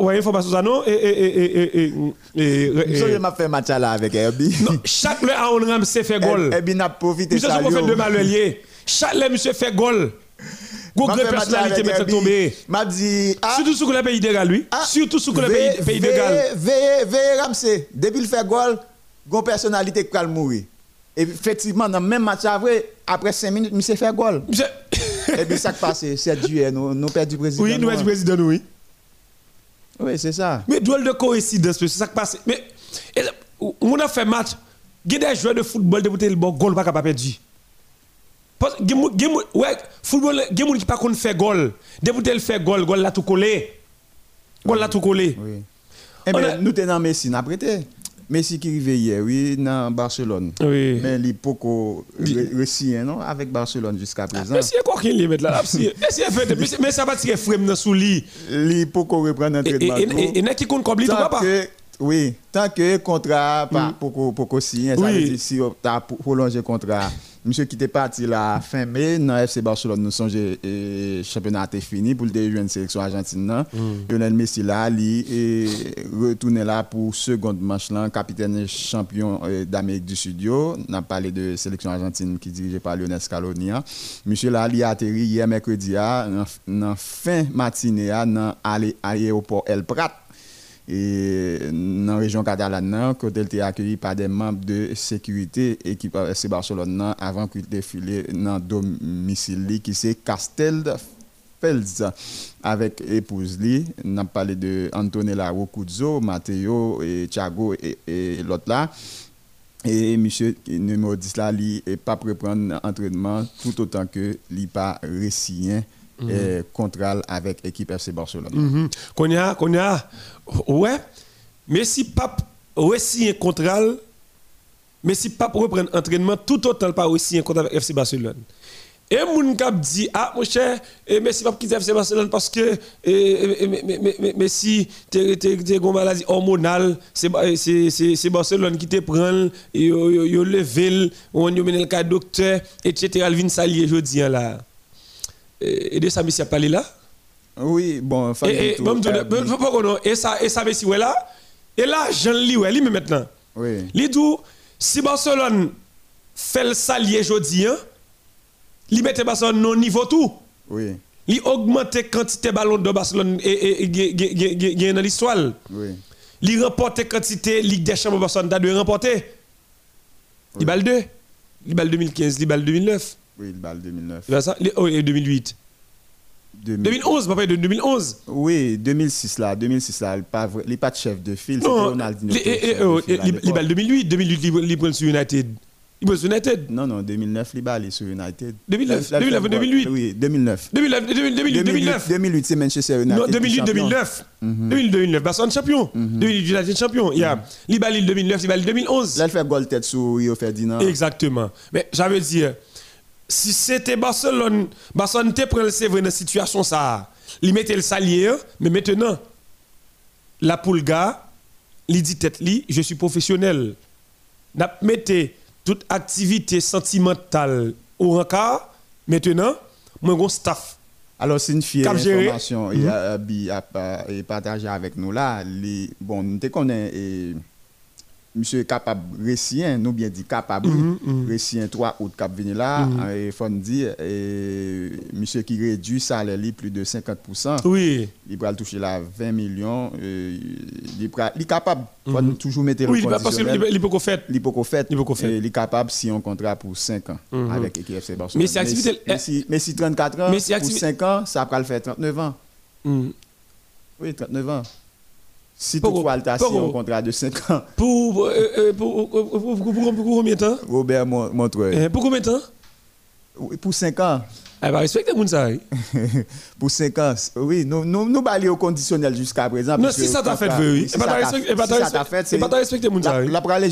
on information ça non et et et et et et Je m'a fait match là avec Herbie. Non, chaque le Aaron Ramsey fait goal. Herbie n'a profité Monsieur ça. sont fait de malheulier. Chaque le monsieur fait goal. Go M'a grande personnalité Herbie. tomber. M'a dit ah Surtout sous le pays de Galles lui. Ah, Surtout sous le pays pays de ve- Galles. Veye, veye Ramsey, depuis il fait goal, gon personnalité qui va mourir. Effectivement, dans le même match après, après 5 minutes, s'est fait goal. Monsieur- Et puis ça qui passe, 7 juillet, nous, nous perdu président. Oui, nous hein. sommes président oui. Oui, c'est ça. Mais drôle de coïncidence, c'est ça qui passe. Mais et- on a fait match. Il y a des joueurs de football débuté le bon goal pas capable de perdre. Parce que ouais, football, il y a moun qui pas contre faire goal. Débuté le fait goal, goal là tout collé. Goal là tout collé. Oui. Eh bien, nous dans Messi, n'a prêté. Messi qui arrive hier, oui, dans Barcelone. Oui. Mais il poco réussi, non, avec Barcelone jusqu'à présent. Mais si quoi qu'il y mettre là, fait mais ça va tirer frame dans sous lit. Il poco reprendre Et l'entraînement. et n'a qui compte comme lui tout que oui tant que contrat pas pour pour signer ça veut dire si on t'a prolongé contrat monsieur qui était parti la fin mai dans FC Barcelone nous songe et championnat est fini pour le jouer une sélection argentine nan. Lionel Messi là lui et retourner là pour seconde manche là capitaine et champion euh, d'Amérique du Sud on a parlé de sélection argentine qui dirigée par Lionel Scaloni hein. monsieur là a atterri hier mercredi à dans fin matinée à dans aller- aéroport El Prat et dans la région catalane, quand elle était accueillie par des membres de sécurité équipe FC Barcelone avant qu'il défilé dans le domicile qui c'est Castel Fels avec épouse li. On parlé de Antonella Rocuzzo, Matteo et Thiago et, l'autre là. Et monsieur numéro 10 là, n'est pas prêt prendre entraînement tout autant que pas récien mm -hmm. avec l'équipe FC Barcelone. -hmm. Qu'on a, ouais, mais si pas récien contrat, mais si pas reprendre entraînement tout autant pas récien contrat avec FC Barcelone. Et moun kap dit ah mon cher et merci pas quitter FC Barcelone parce que Messi t'es t'es une maladie hormonale c'est Barcelone qui te prend yo level on yo mène le cas docteur etc. Alvin Salier jodi là et de ça Messi a parlé là oui bon et, et, bon, et ça et ça ouais là et là Jean li ouais lui maintenant oui li tout si Barcelone fait le salier jodi hein il mettait Barcelone non niveau tout. Oui. Il augmente quantité de ballons de Barcelone et et dans l'histoire. Oui. Il remporte quantité Ligue des Champions Barcelone a de remporter. Il balle 2. Il balle 2015, il balle 2009. Oui, il balle 2009. C'est ça oh, et 2008. 2011, pas de 2011. Oui, 2006 là, 2006 là, il n'est pas de chef de file, c'était Ronaldinho. Il balle 2008, 2008 il prend sur United. Il sur United Non, non, 2009, il est sur United. 2009, 2009 2008 Oui, 2009. 2009, 2008, 2009. 2008, c'est Manchester United. Non, 2008, 2009. 2008, 2009, Barcelone champion. 2008, United champion. Il y a Libali 2009, Libali 2011. Là, il fait goal tête sur Rio Ferdinand. Exactement. Mais j'avais dit, si c'était Barcelone, Barcelone te prend le vrai dans la situation ça. Il mettait le salier, mais maintenant, la Poulga, il dit tête, je suis professionnel. N'a mettez toute activité sentimentale au rencard, maintenant, moi, j'ai staff. Alors, c'est une fière information. Il a, partagé avec nous là. Les, bon, nous te connaissons monsieur est capable récien nous bien dit capable mm -hmm, récien 3 août cap venir là. Mm -hmm. et faut dire et monsieur qui réduit salaire plus de 50 oui. Il va toucher là 20 millions euh, il est capable. Faut mm -hmm. toujours mettre oui, parce qu'il peut faire il peut faire il peut faire il est capable si on contrat pour 5 ans avec l'équipe FC Barcelone mais si activité mais si, mais si 34 ans mais si pour 5 ans ça va le faire 39 ans. Mhm. oui 39 ans si toutefois tu as un contrat de 5 ans. Pour, euh, pour, pour, pour, combien de temps? Robert Montreuil. Eh, pour combien de temps? Pour 5 ans. Elle va respecter ça. Pour 5 ans, oui, nous nous, nous au conditionnel jusqu'à présent. Non, si ça t'a fait, oui. Si ça t'a fait, c'est pas respecter ça. La pour aller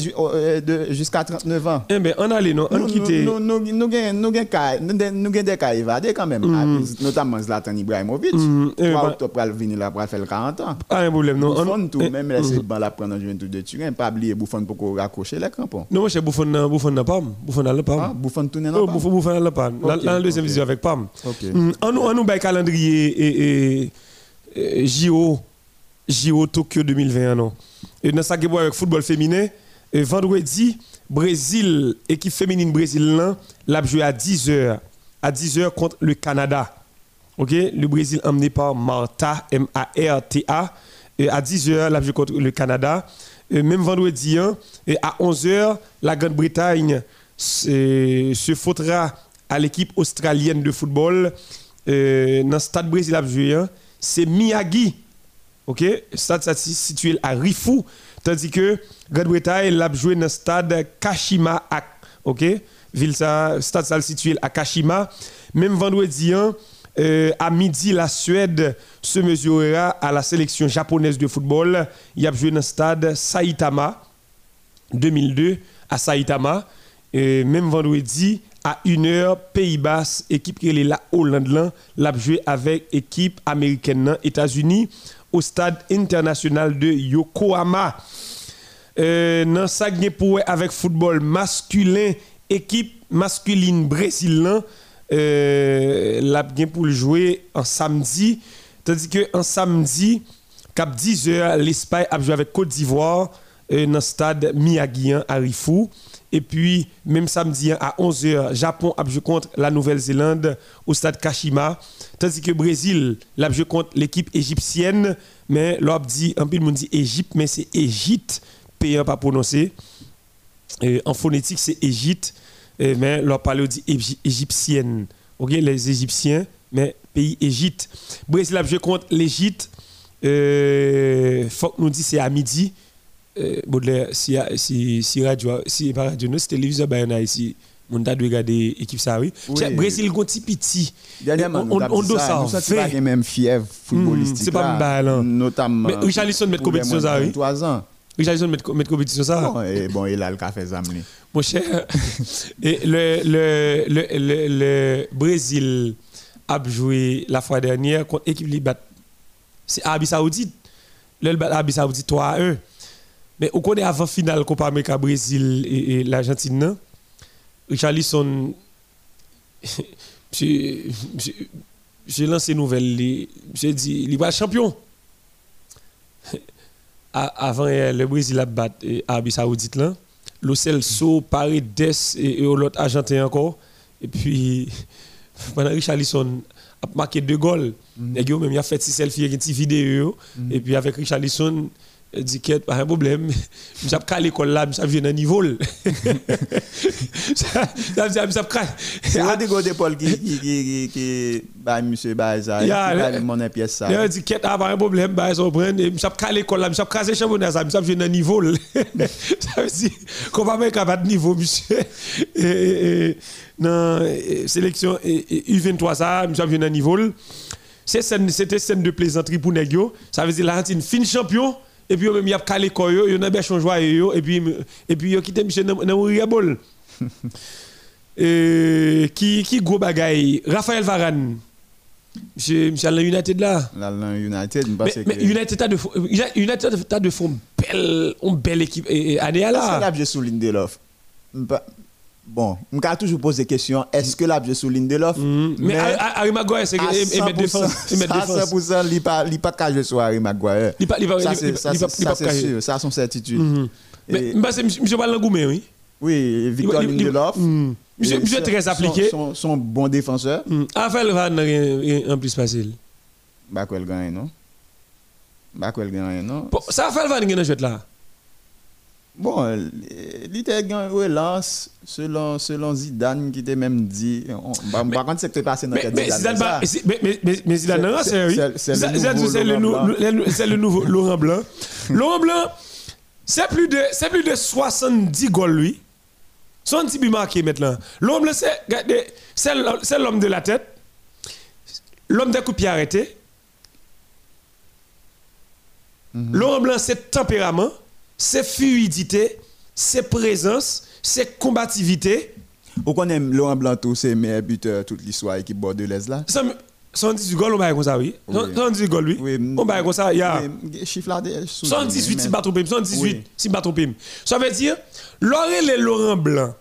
jusqu'à 39 ans. Eh bien, on allait, non, on quitte. Nous nous des cas évadés quand même, notamment Zlatan Ibrahimovic. Toi, tu peux venir là pour faire le 40 ans. Pas un problème, non. Bouffon, tout, même laisser ban la prendre en juventud de Turin, pas oublier Bouffon pour raccrocher les crampons. Non, moi, c'est Bouffon, Bouffon n'a pas. Bouffon pas. Bouffon tourne. Bouffon pas. Dans la deuxième vision avec PAM. Mm, on nous, on nous calendrier et, JO, JO Tokyo 2020. Non? Et dans ça, avec football féminin, et vendredi, Brésil, équipe féminine Brésil, l'a joué à 10h. À 10h contre le Canada. ok? Le Brésil emmené par Marta, M-A-R-T-A. Et à 10h, l'a joué contre le Canada. Et même vendredi, hein, et à 11h, la Grande-Bretagne se faudra à l'équipe australienne de football euh, dans le stade Brésil à hein, c'est Miyagi. OK? Stade situé à Rifu, tandis que Grande-Bretagne l'a joué dans le stade Kashima. OK? Ville ça, stade situé à Kashima. Même vendredi, hein, euh, à midi, la Suède se mesurera à la sélection japonaise de football. Il a joué dans le stade Saitama 2002 à Saitama. Même vendredi, à une heure, Pays-Bas, équipe qui est là, Hollande, l'a joué avec équipe américaine, États-Unis, au stade international de Yokohama. Euh, ça, pour avec football masculin, équipe masculine brésilienne, euh, l'a pour jouer en samedi. Tandis que en samedi, cap 10 heures, l'Espagne a joué avec Côte d'Ivoire dans le stade Miyagi à Rifou. Et puis, même samedi à 11h, Japon a joué contre la Nouvelle-Zélande au stade Kashima. Tandis que Brésil a joué contre l'équipe égyptienne. Mais l'on dit, un peu le monde dit Égypte, mais c'est Égypte, payant pas prononcé. en phonétique, c'est Égypte, mais l'on dit égyptienne. Les Égyptiens, mais pays Égypte. Brésil a joué contre l'Égypte. Euh, faut nous dit c'est à midi. Euh, Baudelaire, si, si, si radio, si pas radio, c'est téléviseur, on a ici. On a regarder l'équipe ça, oui. Brésil, il petit petit. Dernièrement, on, on, doit ça. Nous sommes pas même fièvre footballistique. Hmm, c'est pas mal, non. Notamment. Mais Richarlison met compétition ça, oui. 3 ans. Richarlison met, met compétition ça. Bon, et bon, il a le café zamni. Mon cher, et le, le, le, le, le Brésil a joué la fois dernière contre l'équipe Libat. C'est Arabie Saoudite. Le Arabie Saoudite 3 à 1. Mais on connaît avant finale Copa América Brésil et, et l'Argentine? Richarlison, j'ai lancé une nouvelle, j'ai dit, il va champion. Avant le Brésil a battu l'Arabie Saoudite, là, le seul saut, Paris, Des et, l'autre Argentin encore. Et puis, pendant Richarlison a marqué deux goals, mm -hmm. même il a fait six selfies avec une petite vidéo. Mm -hmm. Et puis avec Richarlison, dit qu'il pas un problème. Je suis à l'école là, je viens d'un niveau. Ça veut dire C'est un des gars d'épaule qui qui qui bah monsieur qui mon pièce ça. Il dit qu'il pas un problème, bah prend je suis à l'école là, je suis craser championnat ça, je viens niveau. Ça veut dire qu'on va mettre à niveau monsieur. Dans sélection U23 ça, je viens d'un niveau. C'était scène de plaisanterie pour Negio. Ça veut dire l'Argentine fin champion et puis même y a calé quoi yo y a bien joie yo et puis et puis yo quitté monsieur dans dans bol et qui qui gros bagaille? Raphaël Varane Monsieur, monsieur Alain United là. Alain United, mais, mais United a de United a de fond belle, une belle équipe et, année là. C'est là que je souligne de l'offre. Bon, je me toujours poser des questions. Est-ce que là, je souligne de l'offre? Mm. Mais Harry Maguire, c'est mettre défense. À 100%, il n'est pas qu'à sur Harry Maguire. Ça, c'est sûr. Ça, c'est son certitude. Mm-hmm. Mais c'est M. Balangoumé, oui. Oui, Victor Lindelof. Mm. Monsieur très appliqué. Son bon défenseur. Raphaël Van en plus facile. Bah, quoi, gagne, non? Bah, quoi, gagne, non? Ça, Raphaël Van gagne joué là. Bon, il était une relance selon, selon Zidane même dit. On, par contre, c'est que tu passé dans mais, Zidane. Mais, mais Zidane, c'est oui. C'est le, nouveau Laurent Blanc. Laurent Blanc, c'est plus, de, plus de 70 goals, lui. 70 buts marqués maintenant. Laurent Blanc, c'est l'homme de la tête, l'homme des coups de pied arrêtés. -hmm. Laurent Blanc, c'est tempérament c'est fluidité, c'est présence, c'est combativité. Vous connaissez Laurent Blanc, c'est meilleur buteur toute l'histoire équipe bordelaise là? 118 goals, on va comme ça, oui. 118 goals, oui. On va comme ça, il y a. Chiffre là, 118 si bateau 118 si bateau Ça veut dire, Laurent Laurent Blanc,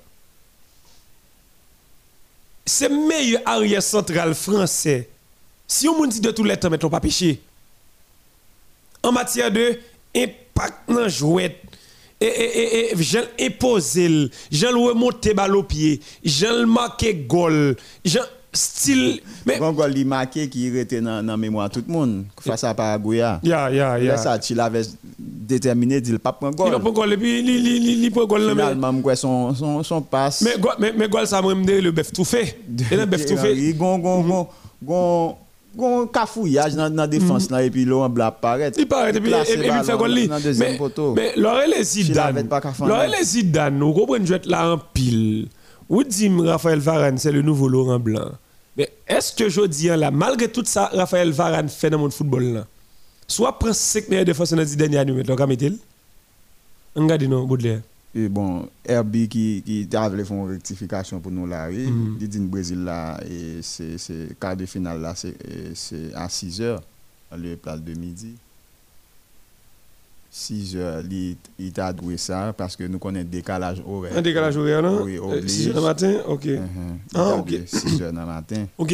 c'est meilleur arrière central français. Si on dit de tout les temps, mais on pas péché. En matière de dans jouet. Et et et j'en imposer j'en remonter balle au pied j'en marquer goal j'en style mais bon goal il marqué qui était dans dans mémoire tout le monde face à Paraguay. Ya ya ya. Ça il avait déterminé dit pas prendre goal. Il pas goal et puis il prend goal finalement quoi son son son passe. Mais mais mais goal ça me le bœuf tout fait. Et le bœuf tout fait. gon gon gon gon gon cafouillage dans la défense là et puis Laurent Blanc apparaît. Il paraît et puis puis fait gol li. Mais mais Laurel Zidane. Laurel Zidane, nous comprenons jouer là en pile. Ou dit Raphaël Varane c'est le nouveau Laurent Blanc? Mais est-ce que je dis là malgré tout ça Raphaël Varane fait dans le football là. Soit prend 5 meilleurs défenseurs dans les derniers années maintenant comme il. Regardez non Baudelaire. Et bon, Herbie qui, qui faire une rectification pour nous là, oui. Mm. Il dit Brésil là, et c'est quart de finale là, c'est à 6 heures, le plat de midi. 6 heures, il, t'a doué ça parce que nous connaissons un décalage horaire. Un décalage horaire, non? Oui, 6 heures du matin, ok. Uh -huh. Ah, ok. 6 heures du matin. Ok.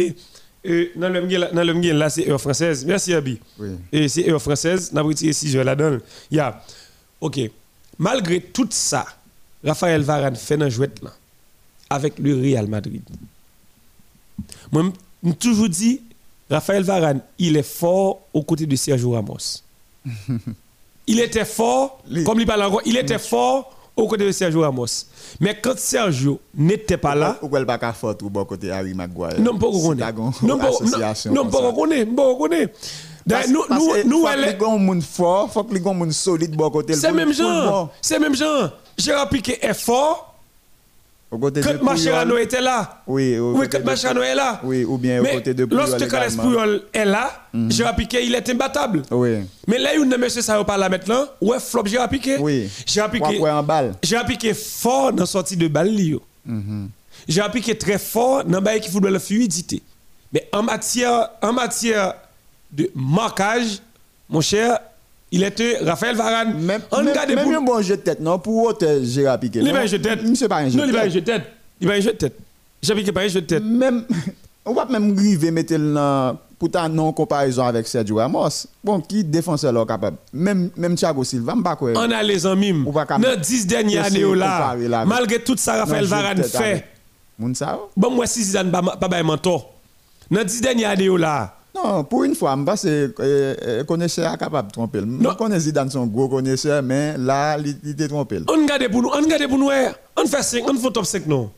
Et dans le là, c'est heure française. Merci, Herbie. Oui. Et c'est heure française, nous avons retiré 6 heures là-dedans. Yeah. Ok malgré tout ça, Raphaël Varane fait un jouet là avec le Real Madrid. Moi, je toujours dit, Raphaël Varane, il est fort aux côtés de Sergio Ramos. il était fort, comme il parle encore, il était fort aux côtés de Sergio Ramos. Mais quand Sergio n'était pas là. Pourquoi il n'est pas fort au côté Harry Maguire Non, pas qu'on Non, pas Non, pas Pas nous, nous, nous, elle est. Il fort, faut que les gens solide bon côté. C'est même genre. C'est même genre. Gérard Piqué est fort. Quand Machirano était là. Oui, oui quand est là. Oui, ou bien au côté de Puyol. Lorsque Carles Puyol est là, mm Gérard Piqué, il est imbattable. Oui. Mais là, il y a monsieur ça pas là maintenant. Ouais, flop? Gérard Piqué. Oui. Gérard Piqué. Ouais, en balle. Gérard Piqué fort dans la sortie de balle. Mm Gérard Piqué très fort dans le qui football la fluidité. Mais en matière, en matière de marquage, mon cher, il était Raphaël Varane. Même, on même, même pour... un bon jeu de tête, non Pour autre Gérard Piqué. Il va un jeu de tête. Monsieur pas un jeu de tête. Non, il va un jeu de tête. Il va un jeu de tête. Gérard Piqué pas un jeu de tête. Même, on va même griver mettre le pourtant non comparaison avec Sergio Ramos. Bon, qui défenseur là capable Même même Thiago Silva, m'pas quoi. On a les amis. Dans 10 dernières années là, malgré tout ça Raphaël Varane fait. Moun ça Bon moi si Zidane pas pas mentor. Dans 10 dernières années là, non, pour une fois, je que le connaisseur capable de tromper. Je connais Zidane son gros connaisseur, mais là, il était trompé. On regarde pour nous, on regarde pour nous, on fait 5, on fait top 5 non.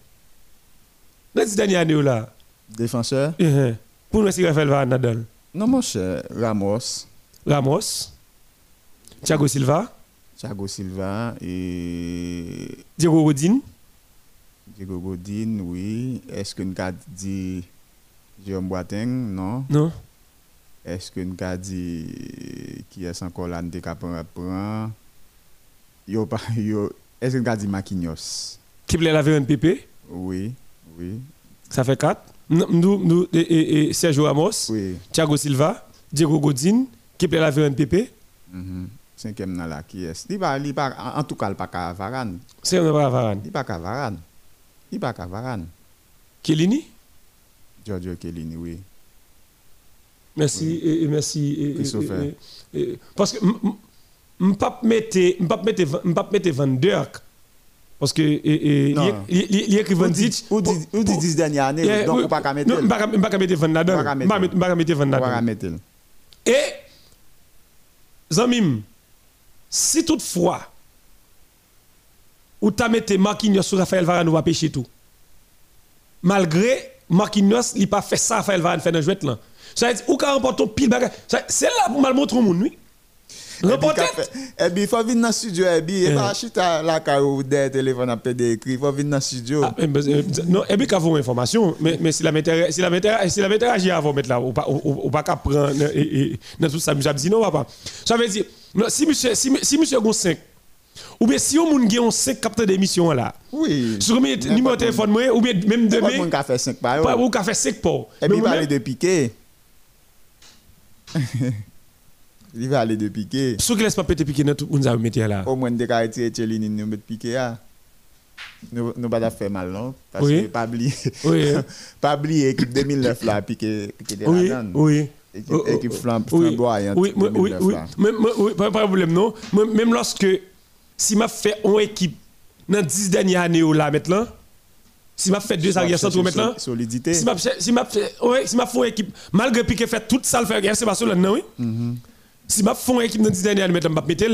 Dans ces dernières années là. Défenseur? Uh Pour nous, c'est Rafael Nadal? Non, mon cher, Ramos. Ramos. Thiago Silva. Thiago Silva et. Diego Godin. Diego Godin, oui. Est-ce que nous avons dit. Jérôme Boateng, non. Non. Est-ce que nous avons dit qui est encore là, nous avons Yo pas yo est-ce que nous avons dit Maquinhos Qui plaît la un PP Oui, oui. Ça fait quatre. Nous, nous, et, et, Sergio Ramos, oui. Thiago Silva, Diego Godin, qui plaît la un PP. Mm Cinquième là, qui est il pas, il pas, En tout cas, il pas qu'à Varane. C'est pas Varane. Il pas qu'à Varane. Il pas qu'à Varane. Kelini Giorgio Kellini, oui. Merci, et, merci. Parce que je ne peux pas mettre Van Dirk. Parce que il écrit Van Dijk. Ou dit 10 dernières années, donc on ne pas mettre. Je ne pas mettre. Je ne pas mettre Van Nadal. Et, Zamim, si toutefois, ou tu as mis Marquinhos sur Raphaël Varane, on va pêcher tout. Malgré Marquinhos, il n'a pas fait ça, Raphaël Varane fait dans le jouet là. Ça veut dire, ou quand remporte pile bagage. C'est là pour mal montrer au monde, oui. Remporter. Et puis, il faut venir dans le studio, et puis, il pas acheter la carte des téléphones à pédé écrit, il faut venir dans le studio. Ah, non, et puis, quand vous information, mais, si la m'intéresse, si la m'intéresse, si la m'intéresse, avant mettre là, ou pas, ou pas qu'à prendre, et, dans tout ça, je dit non, papa. Ça veut dire, si monsieur, si, si monsieur Gon 5, ou bien si on a un 5 capteurs d'émission là. Oui. Sur le numéro de téléphone, ou bien même demain. Pas café 5 pas. Ou café 5 pas. Et puis parler de piquer. Il va aller de piquer. Ceux qui laissent pas péter piquer, nous avons mis là? Au moins, des caractères et Tchelini, nous mettre piquer là. Nous ne pas faire mal, non? Parce que pas oublier. Oui. pas oublier l'équipe 2009 là, piquer des Oui. Oui. Équipe flamboyante. Oui, oui, oui. Oui, pas de problème, non? Même lorsque si m'a fait une équipe dans 10 dernières années là maintenant, si m'a fait deux arrières centraux maintenant, solidité. Si m'a si m'a fait ouais, si m'a fait une équipe malgré Piqué fait toute ça le faire c'est pas non oui? Mm-hmm. Si m'a fait une équipe dans 10 dernières maintenant, m'a mettre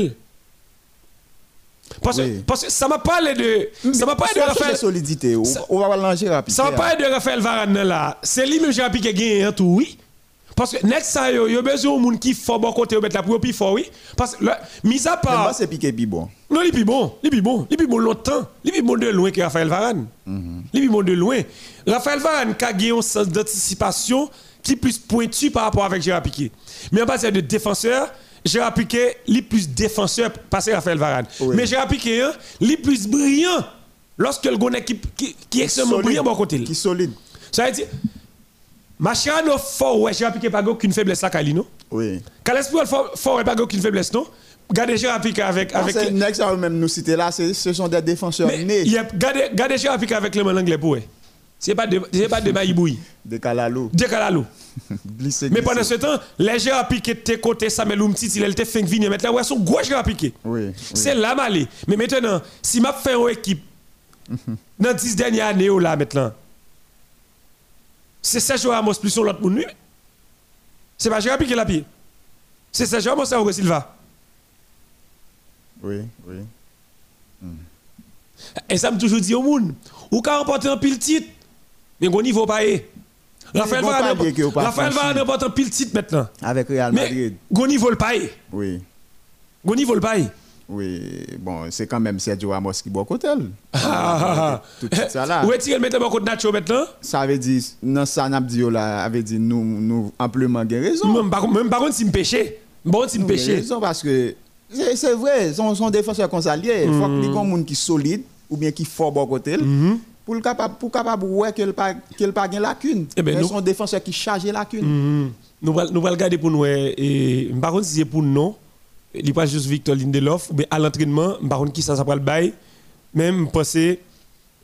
parce, parce que ça m'a parlé de ça m'a parlé de Raphaël solidité on va lancer rapide ça m'a parlé de Raphaël Varane là c'est lui même j'ai Piqué gagné tout oui parce que next ça yo yo besoin de monde qui fort bon côté mettre la pour plus fort oui. Parce que mis à part c'est piqué plus bon. Non il plus bon il plus bon il plus bon longtemps. Il plus bon de loin que Raphaël Varane. Mm il plus bon de loin. Raphaël Varane a gagné un sens d'anticipation qui est plus pointu par rapport avec Gérard Piqué. Mais en base de défenseur Gérard Piqué est plus défenseur passé Raphaël Varane. Mais Gérard Piqué hein, est plus brillant lorsque le gonne qui qui, qui est extrêmement brillant bon côté. Qui solide. Ça veut dire Machirano fort, ouais, j'ai Piqué pas aucune faiblesse là, Kalino. Oui. Calespoir fort, pas aucune faiblesse, non? Gardez j'ai Piqué avec. avec c'est next même nous citer là, ce sont des défenseurs nés. Gardez j'ai Piqué avec le anglais pour, C'est pas de, c'est pas de Maïboui. De Kalalo. De Kalalo. Glissé, Mais pendant ce temps, les gens ont piqué de tes côtés, Samuel Oumtit, il était fait venir. Maintenant, ouais, son gauche a piqué. Oui. oui. C'est là, malé. Mais maintenant, si m'a fait une équipe, dans 10 dernières années, oh, là, maintenant, c'est Sergio Ramos plus son l'autre monde. C'est pas Gérard Piqué la pied. C'est Sergio Ramos, ça, ou Silva. Oui, oui. Et ça me toujours dit au monde, ou qu'à remporter un pile titre, mais au niveau pas. Raphaël vous pas Raphaël franchi. Varane remporte un pile titre maintenant. Avec Real Mais Madrid. au niveau le pas est. Oui. Au niveau le pas est. Oui. Bon, c'est quand même Sergio Ramos qui boit côté. Ah. Tout ça là. Où est-il mettre mon Nacho maintenant? Ça veut dire, non, ça n'a pas dit là, avait dit nous, nous amplement gain raison. Même par même par contre, si me péché. Bon, si me péché. raison parce que c'est vrai, son, son défenseur comme ça, lié. il faut qu'il y ait un monde qui est solide ou bien qui fort bon côté. Mhm. Pour le capable, pour capable ouais qu'elle pas qu'elle pas gain lacune. Eh ben, Mais son défenseur qui charge lacune. Mhm. Nous allons nous allons regarder pour nous. eh, Et par contre, si c'est pour nous, il pas juste Victor Lindelof, mais à l'entraînement, contre, qui ça, ça le bail. Même penser,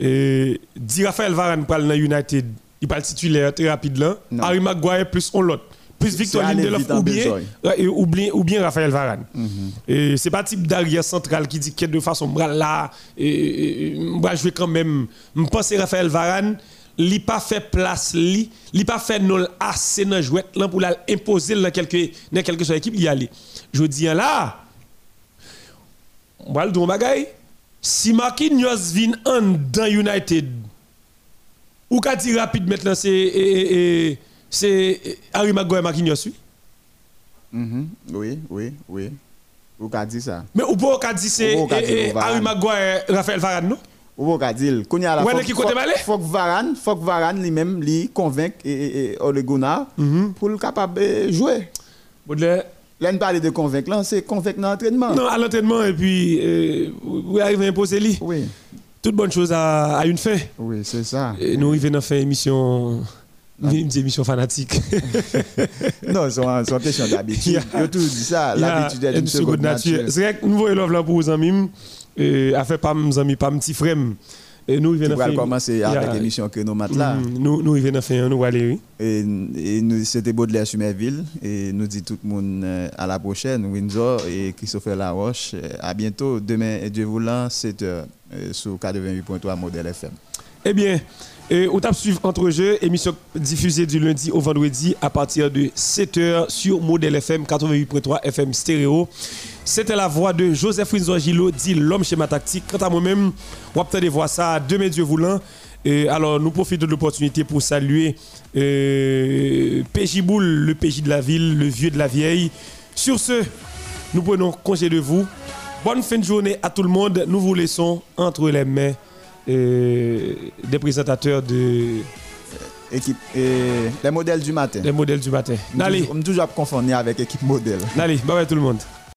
euh, dit Raphaël Varane aller dans United, il parle titulaire très rapide là. Harry Maguire plus on l'autre. Plus Victor Lindelof ou bien, ouais, ou bien, ou bien Raphaël Varane. Mhm. Et c'est pas type d'arrière central qui dit que de façon bras là et moi jouer quand même me penser Raphaël Varane li pas fait place li li pas fait non assez dans jouet là pour la imposer dans quelque dans quelque soit équipe il y aller je dis là on va le dire bagay si Marquinhos vient en dans United ou qu'a dit rapide maintenant c'est et- et- c'est Harry Maguire Marquinhos oui? Mhm. Oui, oui, oui. Ou qu'a dit ça? mais ou pas qu'a dit c'est Ou pas qu'a dit eh, eh, Varane. Harry Maguire Raphaël Varane non? Ou qu'a dit, qu'on y a la faut- que Varane, faut que Varane lui-même lui convainc et, et, et Ole Gunnar Mhm. pour le capable de jouer. Baudelaire Là, ne parle de convaincre, là, c'est convaincre dans l'entraînement. Non, à l'entraînement, et puis, euh, vous arrivez à imposer lui. Oui, Toute bonne chose a, a une fin. oui, c'est ça. Et nous arrivons à faire émission, une émission fanatique. non, c'est une question d'habitude. Yo tout dit ça, l'habitude est une seconde nature. C'est vrai que nous voyons l'offre là pour les amis, et a fait pas mes amis, pas mes petits frères. Et nous va faire. commencer avec l'émission que nous mettons là. Mhm, Nous nous arrivons à faire un nous aller, oui. Nous, c'était Baudelaire Sumerville. Et nous dit tout le monde euh, à la prochaine. Windsor et Christopher Laroche. Euh, À bientôt. Demain, Dieu voulant, 7h euh, sur 88.3 Modèle FM. Eh bien, on tape suivre entre jeux, émission diffusée du lundi au vendredi à partir de 7h sur Modèle FM 88.3 FM stéréo. C'était la voix de Joseph Windsor Gilo, dit l'homme schéma tactique. Quant à moi-même, on va peut-être voir ça demain Dieu voulant. Et alors, nous profitons de l'opportunité pour saluer euh, PJ Boule, le PJ de la ville, le vieux de la vieille. Sur ce, nous prenons congé de vous. Bonne fin de journée à tout le monde. Nous vous laissons entre les mains euh, des présentateurs de, Équipe, et les modèles du matin. des modèles du matin. Allez, On me toujours confondre avec équipe modèle. allez, bye bye tout le monde.